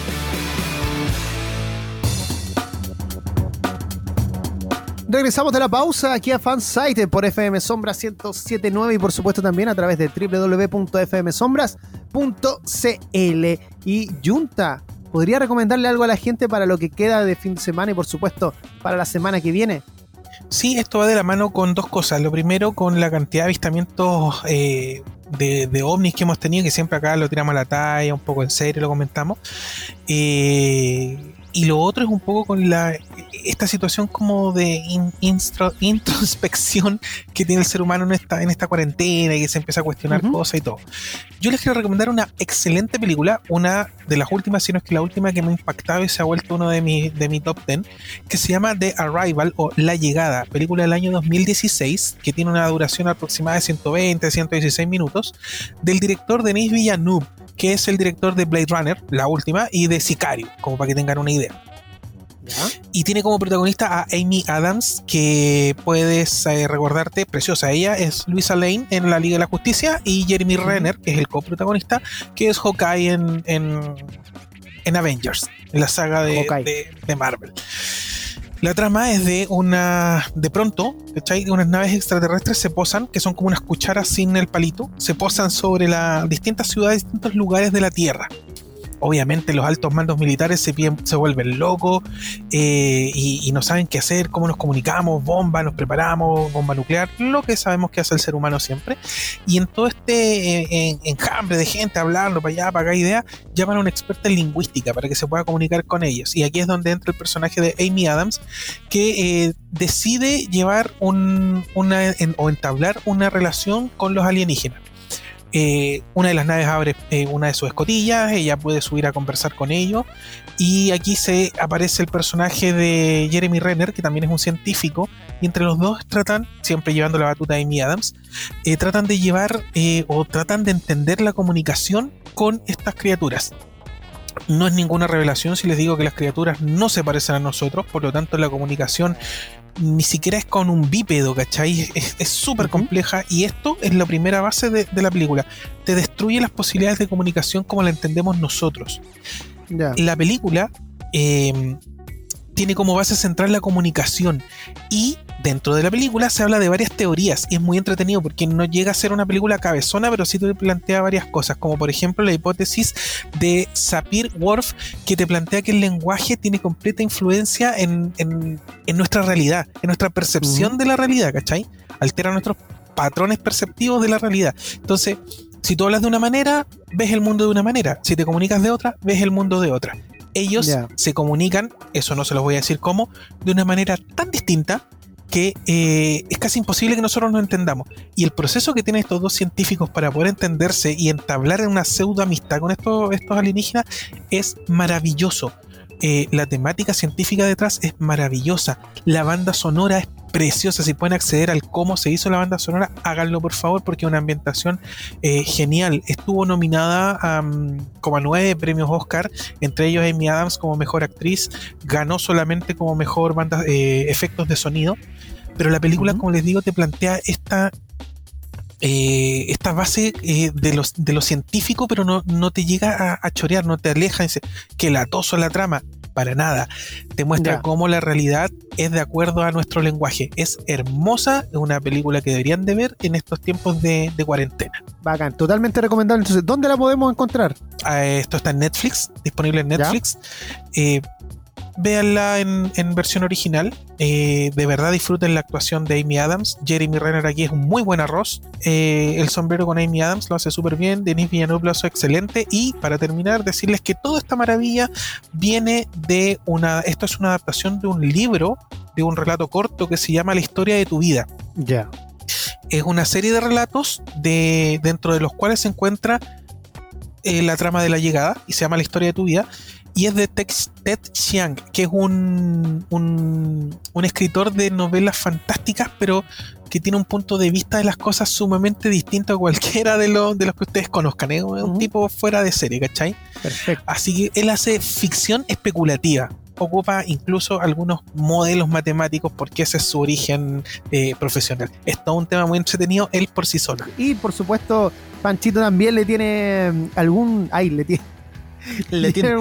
Regresamos de la pausa aquí a Fansite por FM Sombras 1079 y por supuesto también a través de www.fmsombras.cl. Y Junta, ¿podría recomendarle algo a la gente para lo que queda de fin de semana y por supuesto para la semana que viene? Sí, esto va de la mano con dos cosas. Lo primero, con la cantidad de avistamientos eh, de, ovnis que hemos tenido, que siempre acá lo tiramos a la talla, un poco en serio, lo comentamos. Eh, y lo otro es un poco con la esta situación como de introspección que tiene el ser humano en esta, en esta cuarentena y que se empieza a cuestionar cosas y todo. Yo les quiero recomendar una excelente película, una de las últimas, sino es que la última que me ha impactado y se ha vuelto uno de mi, de mi top 10, que se llama The Arrival o La Llegada, película del año 2016, que tiene una duración aproximada de 120, 116 minutos, del director Denis Villeneuve que es el director de Blade Runner, la última, y de Sicario, como para que tengan una idea. Y tiene como protagonista a Amy Adams, que puedes eh, recordarte, preciosa ella, es Luisa Lane en la Liga de la Justicia, y Jeremy Renner, que es el coprotagonista, que es Hawkeye en, en, Avengers, en la saga de, de Marvel. La trama es de una. De pronto, ¿cachai? Unas naves extraterrestres se posan, que son como unas cucharas sin el palito, se posan sobre las distintas ciudades, distintos lugares de la Tierra. Obviamente los altos mandos militares se, vuelven locos eh, y, no saben qué hacer, cómo nos comunicamos, bomba, nos preparamos, bomba nuclear, lo que sabemos que hace el ser humano siempre. Y en todo este enjambre de gente hablando para allá, para acá, idea, llaman a un experto en lingüística para que se pueda comunicar con ellos. Y aquí es donde entra el personaje de Amy Adams, que eh, decide llevar un, una, o entablar una relación con los alienígenas. Eh, una de las naves abre eh, una de sus escotillas, ella puede subir a conversar con ellos y aquí se aparece el personaje de Jeremy Renner, que también es un científico, y entre los dos tratan, siempre llevando la batuta de Amy Adams, eh, tratan de llevar o tratan de entender la comunicación con estas criaturas. No es ninguna revelación si les digo que las criaturas no se parecen a nosotros, por lo tanto la comunicación ni siquiera es con un bípedo, ¿cachai? Es súper compleja y esto es la primera base de, la película. Te destruye las posibilidades de comunicación como la entendemos nosotros. La película eh, tiene como base central la comunicación y dentro de la película se habla de varias teorías y es muy entretenido porque no llega a ser una película cabezona, pero sí te plantea varias cosas, como por ejemplo la hipótesis de Sapir-Whorf que te plantea que el lenguaje tiene completa influencia en, nuestra realidad, en nuestra percepción de la realidad, ¿cachai? Altera nuestros patrones perceptivos de la realidad. Entonces, si tú hablas de una manera, ves el mundo de una manera. Si te comunicas de otra, ves el mundo de otra ellos se comunican, eso no se los voy a decir cómo, de una manera tan distinta que eh, es casi imposible que nosotros no entendamos. Y el proceso que tienen estos dos científicos para poder entenderse y entablar una pseudo amistad con estos, estos alienígenas es maravilloso. Eh, la temática científica detrás es maravillosa. La banda sonora es preciosa. Si pueden acceder al cómo se hizo la banda sonora, háganlo por favor, porque es una ambientación eh, genial. Estuvo nominada a, como a nueve premios Oscar, entre ellos Amy Adams como mejor actriz. Ganó solamente como mejor banda, eh, efectos de sonido. Pero la película, como les digo, te plantea esta eh, esta base de, los, de lo científico, pero no, no te llega a, chorear, no te aleja, dice que la toso la trama para nada. Te muestra cómo la realidad es de acuerdo a nuestro lenguaje. Es hermosa, es una película que deberían de ver en estos tiempos de, cuarentena. Bacán, totalmente recomendable. Entonces, ¿dónde la podemos encontrar? Ah, esto está en Netflix, disponible en Netflix. Eh, véanla en, versión original. Eh, de verdad disfruten la actuación de Amy Adams. Jeremy Renner aquí es un muy buen arroz. Eh, el sombrero con Amy Adams lo hace súper bien. Denis Villeneuve lo hace excelente. Y para terminar, decirles que toda esta maravilla viene de una. Esto es una adaptación de un libro, de un relato corto que se llama La historia de tu vida. Ya. Es una serie de relatos de, dentro de los cuales se encuentra eh, la trama de la llegada y se llama La historia de tu vida y es de Ted Chiang, que es un, un, escritor de novelas fantásticas, pero que tiene un punto de vista de las cosas sumamente distinto a cualquiera de, los de los que ustedes conozcan. Es un tipo fuera de serie, ¿cachai? Perfecto. Así que él hace ficción especulativa. Ocupa incluso algunos modelos matemáticos porque ese es su origen eh, profesional. Es todo un tema muy entretenido, él por sí solo. Y por supuesto, Panchito también le tiene mm, algún. Ay, le tiene. Le, tiene,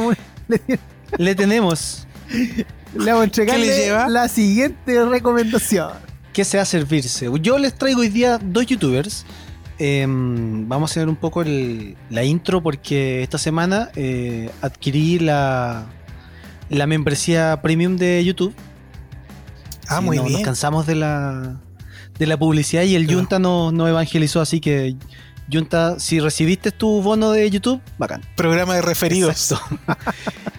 le, tenemos. Le vamos a entregarle la siguiente recomendación. ¿Qué se va a servirse? Yo les traigo hoy día dos youtubers. Em, vamos a hacer un poco la intro porque esta semana eh, adquirí la, la membresía premium de YouTube. Ah, muy bien. Nos cansamos de la, de la publicidad y el Junta no, no evangelizó, así que Junta, si recibiste tu bono de YouTube, bacán. Programa de referidos.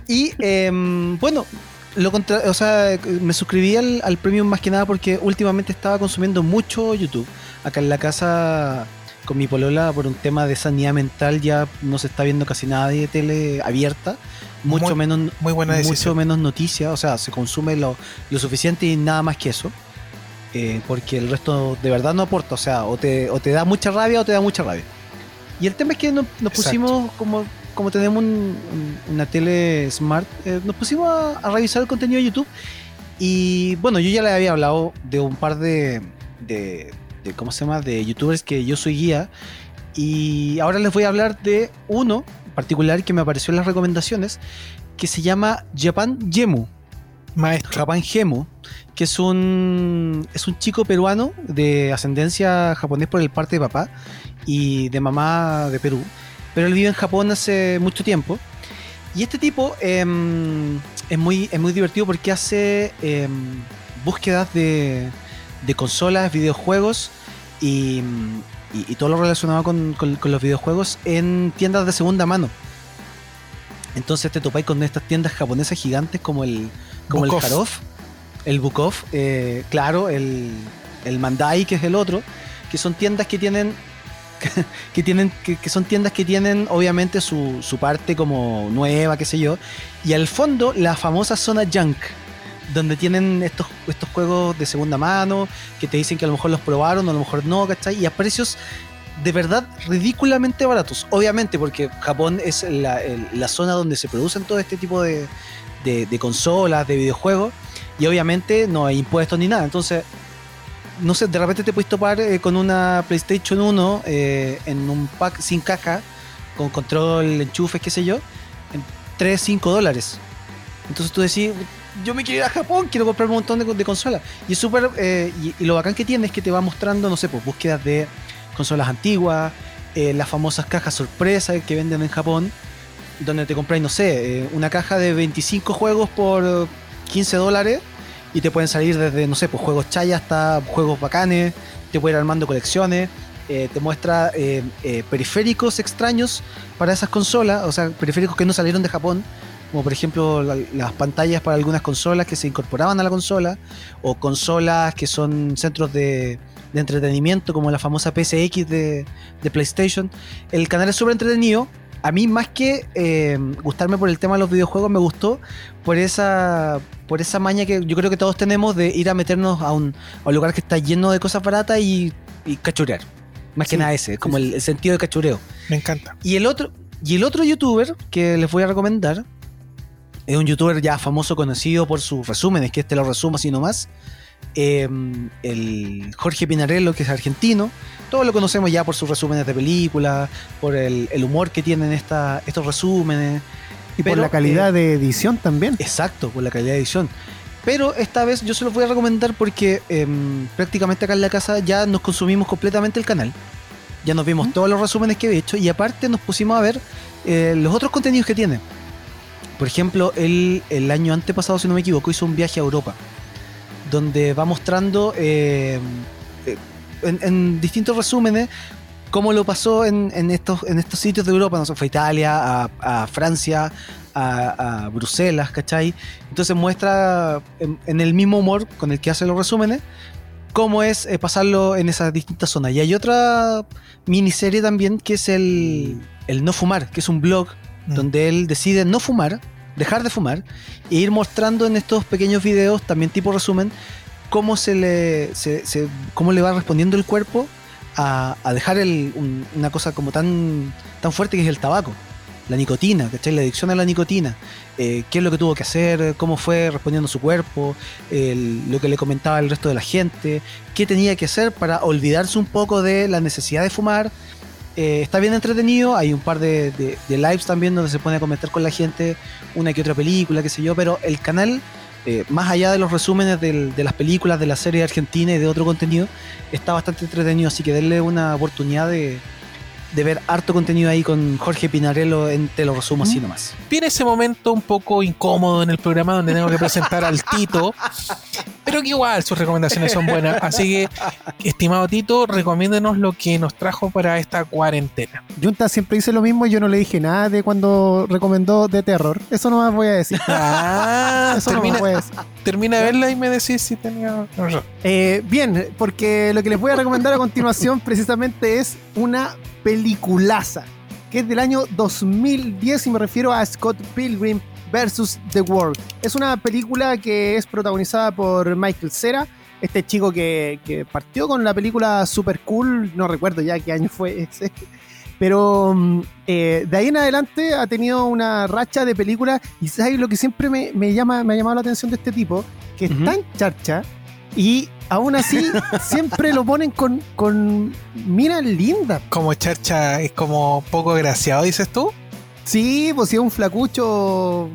y em, bueno, lo o sea, me suscribí al, premium más que nada porque últimamente estaba consumiendo mucho YouTube. Acá en la casa con mi polola por un tema de sanidad mental ya no se está viendo casi nada de tele abierta. Mucho menos muy buena mucho menos noticias, o sea, se consume lo, lo suficiente y nada más que eso. Eh, porque el resto de verdad no aporta, o sea, o te, o te da mucha rabia o te da mucha rabia. Y el tema es que nos, pusimos, como, como tenemos una tele smart, eh, nos pusimos a, revisar el contenido de YouTube. Y bueno, yo ya le había hablado de un par de, de, de, ¿cómo se llama? De youtubers que yo soy guía. Y ahora les voy a hablar de uno particular que me apareció en las recomendaciones, que se llama Japan Jemu. Maestro. Japan Gemu, que es un, es un chico peruano de ascendencia japonés por el parte de papá y de mamá de Perú. Pero él vive en Japón hace mucho tiempo. Y este tipo em, es, muy, es muy divertido porque hace em, búsquedas de, de consolas, videojuegos y, todo lo relacionado con, los videojuegos en tiendas de segunda mano. Entonces te topáis con estas tiendas japonesas gigantes como el, como el Harof, el Bukov, eh, claro, el, el Mandai, que es el otro, que son tiendas que tienen que, tienen que, son tiendas que tienen obviamente su, su, parte como nueva, qué sé yo, y al fondo la famosa zona junk, donde tienen estos, estos juegos de segunda mano, que te dicen que a lo mejor los probaron, a lo mejor no. Y a precios de verdad ridículamente baratos. Obviamente, porque Japón es la, la zona donde se producen todo este tipo de, de, consolas, de videojuegos, y obviamente no hay impuestos ni nada. Entonces, no sé, de repente te puedes topar eh, con una PlayStation 1 eh, en un pack sin caja, con control, enchufes, qué sé yo, en 3, 5 dólares. Entonces tú decís, yo me quiero ir a Japón, quiero comprar un montón de, consolas. Y es súper, eh, y, lo bacán que tiene es que te va mostrando, no sé, pues búsquedas de consolas antiguas, las famosas cajas sorpresa que venden en Japón, donde te compráis, no sé, una caja de 25 juegos por 15 dólares y te pueden salir desde, no sé, pues juegos chaya hasta juegos bacanes, te puede ir armando colecciones, eh, te muestra eh, eh, periféricos extraños para esas consolas, o sea, periféricos que no salieron de Japón, como por ejemplo las pantallas para algunas consolas que se incorporaban a la consola, o consolas que son centros de, entretenimiento, como la famosa PSX de, de PlayStation. El canal es súper entretenido, a mí más que eh, gustarme por el tema de los videojuegos, me gustó por esa, por esa maña que yo creo que todos tenemos de ir a meternos a un, lugar que está lleno de cosas baratas y, cachurear. Más que nada ese, como el, sentido de cachureo. Me encanta. Y el otro, y el otro youtuber que les voy a recomendar es un youtuber ya famoso, conocido por sus resúmenes, que este lo resumo así nomás. Em, el Jorge Pinarello, que es argentino. Todos lo conocemos ya por sus resúmenes de películas, por el, humor que tienen esta, estos resúmenes. Y por la calidad eh, de edición también. Exacto, por la calidad de edición. Pero esta vez yo se los voy a recomendar porque em, prácticamente acá en la casa ya nos consumimos completamente el canal. Ya nos vimos todos los resúmenes que he hecho y aparte nos pusimos a ver eh, los otros contenidos que tiene. Por ejemplo, el, el año antepasado, si no me equivoco, hizo un viaje a Europa donde va mostrando eh, eh, en, distintos resúmenes cómo lo pasó en, estos, en estos sitios de Europa, no sé, fue Italia, a, Francia, a, Bruselas, ¿cachai? Entonces muestra en, el mismo humor con el que hace los resúmenes cómo es eh, pasarlo en esas distintas zonas. Y hay otra miniserie también que es el, el No Fumar, que es un blog mm. donde él decide no fumar dejar de fumar e ir mostrando en estos pequeños videos, también tipo resumen, cómo se le, se, cómo le va respondiendo el cuerpo a, dejar una cosa como tan, tan fuerte que es el tabaco. La nicotina, ¿cachai? La adicción a la nicotina. Eh, qué es lo que tuvo que hacer, cómo fue respondiendo su cuerpo, lo que le comentaba el resto de la gente, qué tenía que hacer para olvidarse un poco de la necesidad de fumar, eh, está bien entretenido, hay un par de, lives también donde se pone a comentar con la gente una que otra película, qué sé yo, pero el canal, eh, más allá de los resúmenes de las películas, de la serie argentina y de otro contenido, está bastante entretenido, así que denle una oportunidad de, de ver harto contenido ahí con Jorge Pinarello en Te lo resumo así nomás. Viene ese momento un poco incómodo en el programa donde tenemos que presentar al Tito, pero que igual sus recomendaciones son buenas. Así que, estimado Tito, recomiéndenos lo que nos trajo para esta cuarentena. Junta siempre dice lo mismo y yo no le dije nada de cuando recomendó de terror. Eso no más voy a decir. Ah, Eso termina, no termina de verla y me decís si tenía eh, bien, porque lo que les voy a recomendar a continuación precisamente es una peliculaza, que es del año 2010 y me refiero a Scott Pilgrim versus The World. Es una película que es protagonizada por Michael Cera, este chico que, partió con la película Super Cool, no recuerdo ya qué año fue ese, pero mm, eh, de ahí en adelante ha tenido una racha de películas y ¿sabes lo que siempre me, llama, me ha llamado la atención de este tipo? Que es tan charcha y aún así siempre lo ponen con, con mira linda. Como charcha es como poco agraciado, dices tú. Sí, pues si es un flacucho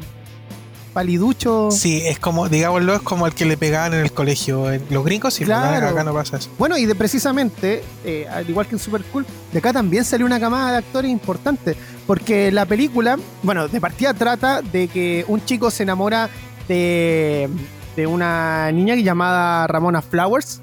paliducho. Sí, es como, digámoslo, es como el que le pegaban en el colegio. Los gringos, y claro. acá no pasa eso. Bueno, y de precisamente, eh, al igual que en Super Cool, de acá también salió una camada de actores importantes. Porque la película, bueno, de partida trata de que un chico se enamora de, de una niña llamada Ramona Flowers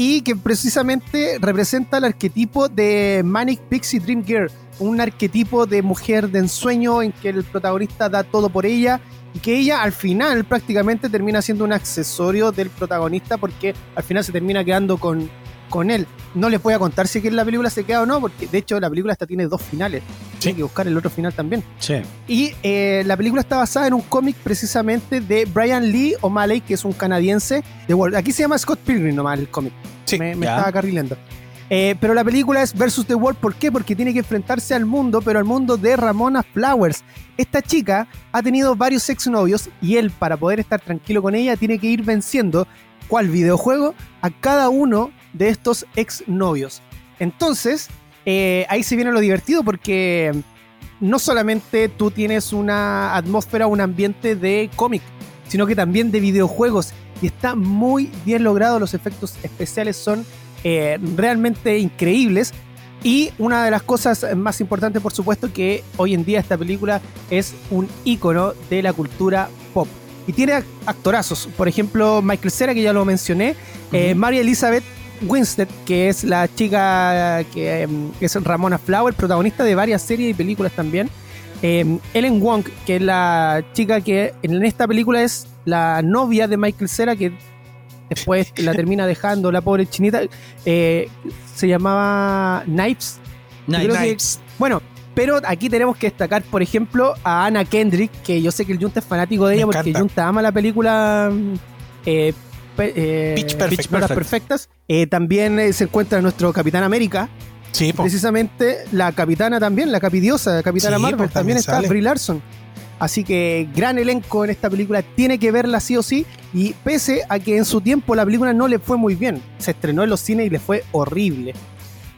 y que precisamente representa el arquetipo de Manic Pixie Dream Girl, un arquetipo de mujer de ensueño en que el protagonista da todo por ella y que ella al final prácticamente termina siendo un accesorio del protagonista porque al final se termina quedando con, con él. No les voy a contar si que en la película se queda o no, porque de hecho la película hasta tiene dos finales. Sí. Hay que buscar el otro final también. Sí. Y eh, la película está basada en un cómic precisamente de Brian Lee O'Malley, que es un canadiense. De Aquí se llama Scott Pilgrim nomás el cómic. Sí, me, estaba carrilando. Eh, pero la película es Versus the World, ¿por qué? Porque tiene que enfrentarse al mundo, pero al mundo de Ramona Flowers. Esta chica ha tenido varios exnovios y él, para poder estar tranquilo con ella, tiene que ir venciendo, ¿cuál videojuego? A cada uno de estos exnovios. Entonces, eh, ahí se viene lo divertido porque no solamente tú tienes una atmósfera, un ambiente de cómic, sino que también de videojuegos. Y está muy bien logrado, los efectos especiales son eh, realmente increíbles. Y una de las cosas más importantes, por supuesto, que hoy en día esta película es un icono de la cultura pop. Y tiene actorazos, por ejemplo, Michael Cera, que ya lo mencioné, eh, María Elizabeth Winstead, que es la chica que em, es Ramona Flower, protagonista de varias series y películas también. Em, Ellen Wong, que es la chica que en esta película es la novia de Michael Cera, que después la termina dejando la pobre chinita. Eh, se llamaba Knives. Knives. bueno, pero aquí tenemos que destacar, por ejemplo, a Anna Kendrick, que yo sé que el Junta es fanático de ella porque Junta ama la película eh, eh, Pitch, Perfectas. también se encuentra nuestro Capitán América. Sí, Precisamente la capitana también, la capidiosa, Capitana Marvel, también, está Brie Larson. Así que gran elenco en esta película, tiene que verla sí o sí. Y pese a que en su tiempo la película no le fue muy bien, se estrenó en los cines y le fue horrible.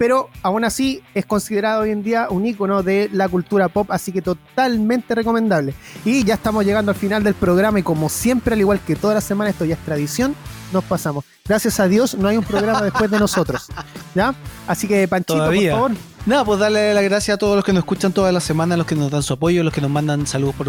Pero aún así es considerado hoy en día un icono de la cultura pop, así que totalmente recomendable. Y ya estamos llegando al final del programa y como siempre, al igual que toda la semana, esto ya es tradición, nos pasamos. Gracias a Dios no hay un programa después de nosotros. ¿Ya? Así que Panchito, por favor. Nada, pues darle las gracias a todos los que nos escuchan todas las semanas, a los que nos dan su apoyo, a los que nos mandan saludos por,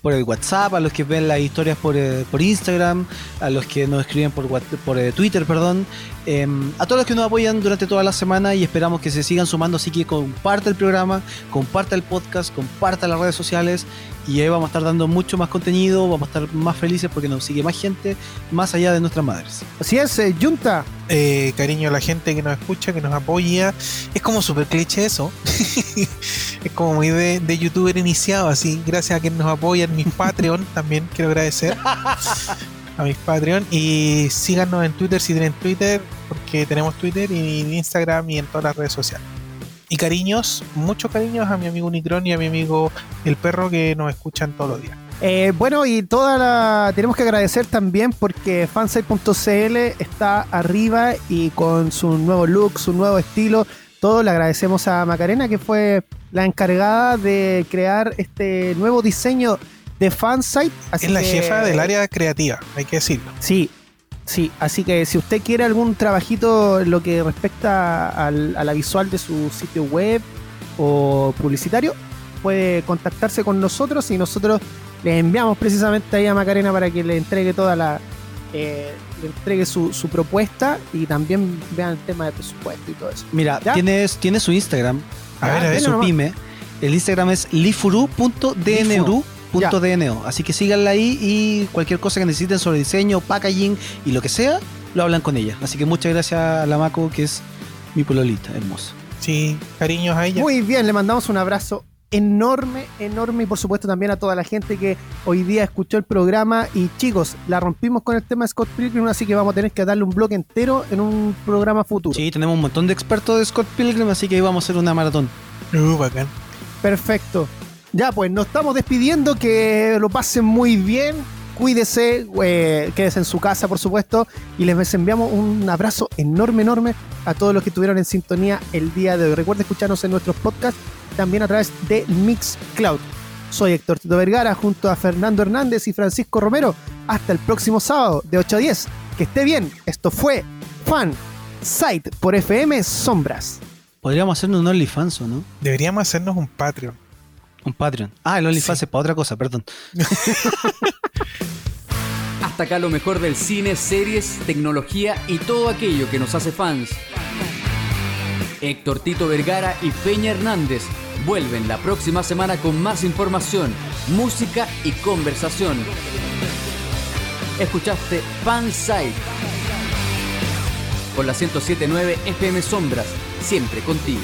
por el WhatsApp, a los que ven las historias por, eh, por Instagram, a los que nos escriben por, por eh, Twitter, perdón, em, a todos los que nos apoyan durante toda la semana y esperamos que se sigan sumando, así que comparte el programa, comparte el podcast, comparte las redes sociales y ahí vamos a estar dando mucho más contenido, vamos a estar más felices porque nos sigue más gente más allá de nuestras madres. Así es, eh, Junta. Eh, cariño a la gente que nos escucha, que nos apoya. Es como súper cliché eso. es como muy de, youtuber iniciado, así. Gracias a quienes nos apoyan, mis Patreon también quiero agradecer. a mis Patreon. Y síganos en Twitter si tienen Twitter, porque tenemos Twitter y Instagram y en todas las redes sociales. Y cariños, muchos cariños a mi amigo Unicron y a mi amigo El Perro que nos escuchan todos los días. Eh, bueno, y toda la. Tenemos que agradecer también porque fansite.cl está arriba y con su nuevo look, su nuevo estilo. Todo le agradecemos a Macarena, que fue la encargada de crear este nuevo diseño de fansite. es la jefa del área creativa, hay que decirlo. Sí, sí. Así que si usted quiere algún trabajito en lo que respecta a la visual de su sitio web o publicitario, puede contactarse con nosotros y nosotros le enviamos precisamente ahí a Macarena para que le entregue toda la. Eh, le entregue su, propuesta y también vean el tema de presupuesto y todo eso. Mira, tienes, tienes su Instagram, a ver, ver, su pyme. El Instagram es lifuru.dno. Así que síganla ahí y cualquier cosa que necesiten sobre diseño, packaging y lo que sea, lo hablan con ella. Así que muchas gracias a la Maco, que es mi pololita, hermosa. Sí, cariños a ella. Muy bien, le mandamos un abrazo enorme, enorme y por supuesto también a toda la gente que hoy día escuchó el programa y chicos, la rompimos con el tema de Scott Pilgrim, así que vamos a tener que darle un bloque entero en un programa futuro. Sí, tenemos un montón de expertos de Scott Pilgrim, así que ahí vamos a hacer una maratón. Uh, bacán. Perfecto. Ya, pues nos estamos despidiendo, que lo pasen muy bien, cuídese, eh, quédese en su casa, por supuesto, y les enviamos un abrazo enorme, enorme a todos los que estuvieron en sintonía el día de hoy. Recuerden escucharnos en nuestros podcasts también a través de Mixcloud. Soy Héctor Tito Vergara junto a Fernando Hernández y Francisco Romero. Hasta el próximo sábado de 8 a 10. Que esté bien. Esto fue Fan Site por FM Sombras. Podríamos hacernos un OnlyFans, ¿o no? Deberíamos hacernos un Patreon. Un Patreon. Ah, el OnlyFans es para otra cosa, perdón. Hasta acá lo mejor del cine, series, tecnología y todo aquello que nos hace fans. Héctor Tito Vergara y Peña Hernández vuelven la próxima semana con más información, música y conversación. Escuchaste Fanside por la 1079 FM Sombras, siempre contigo.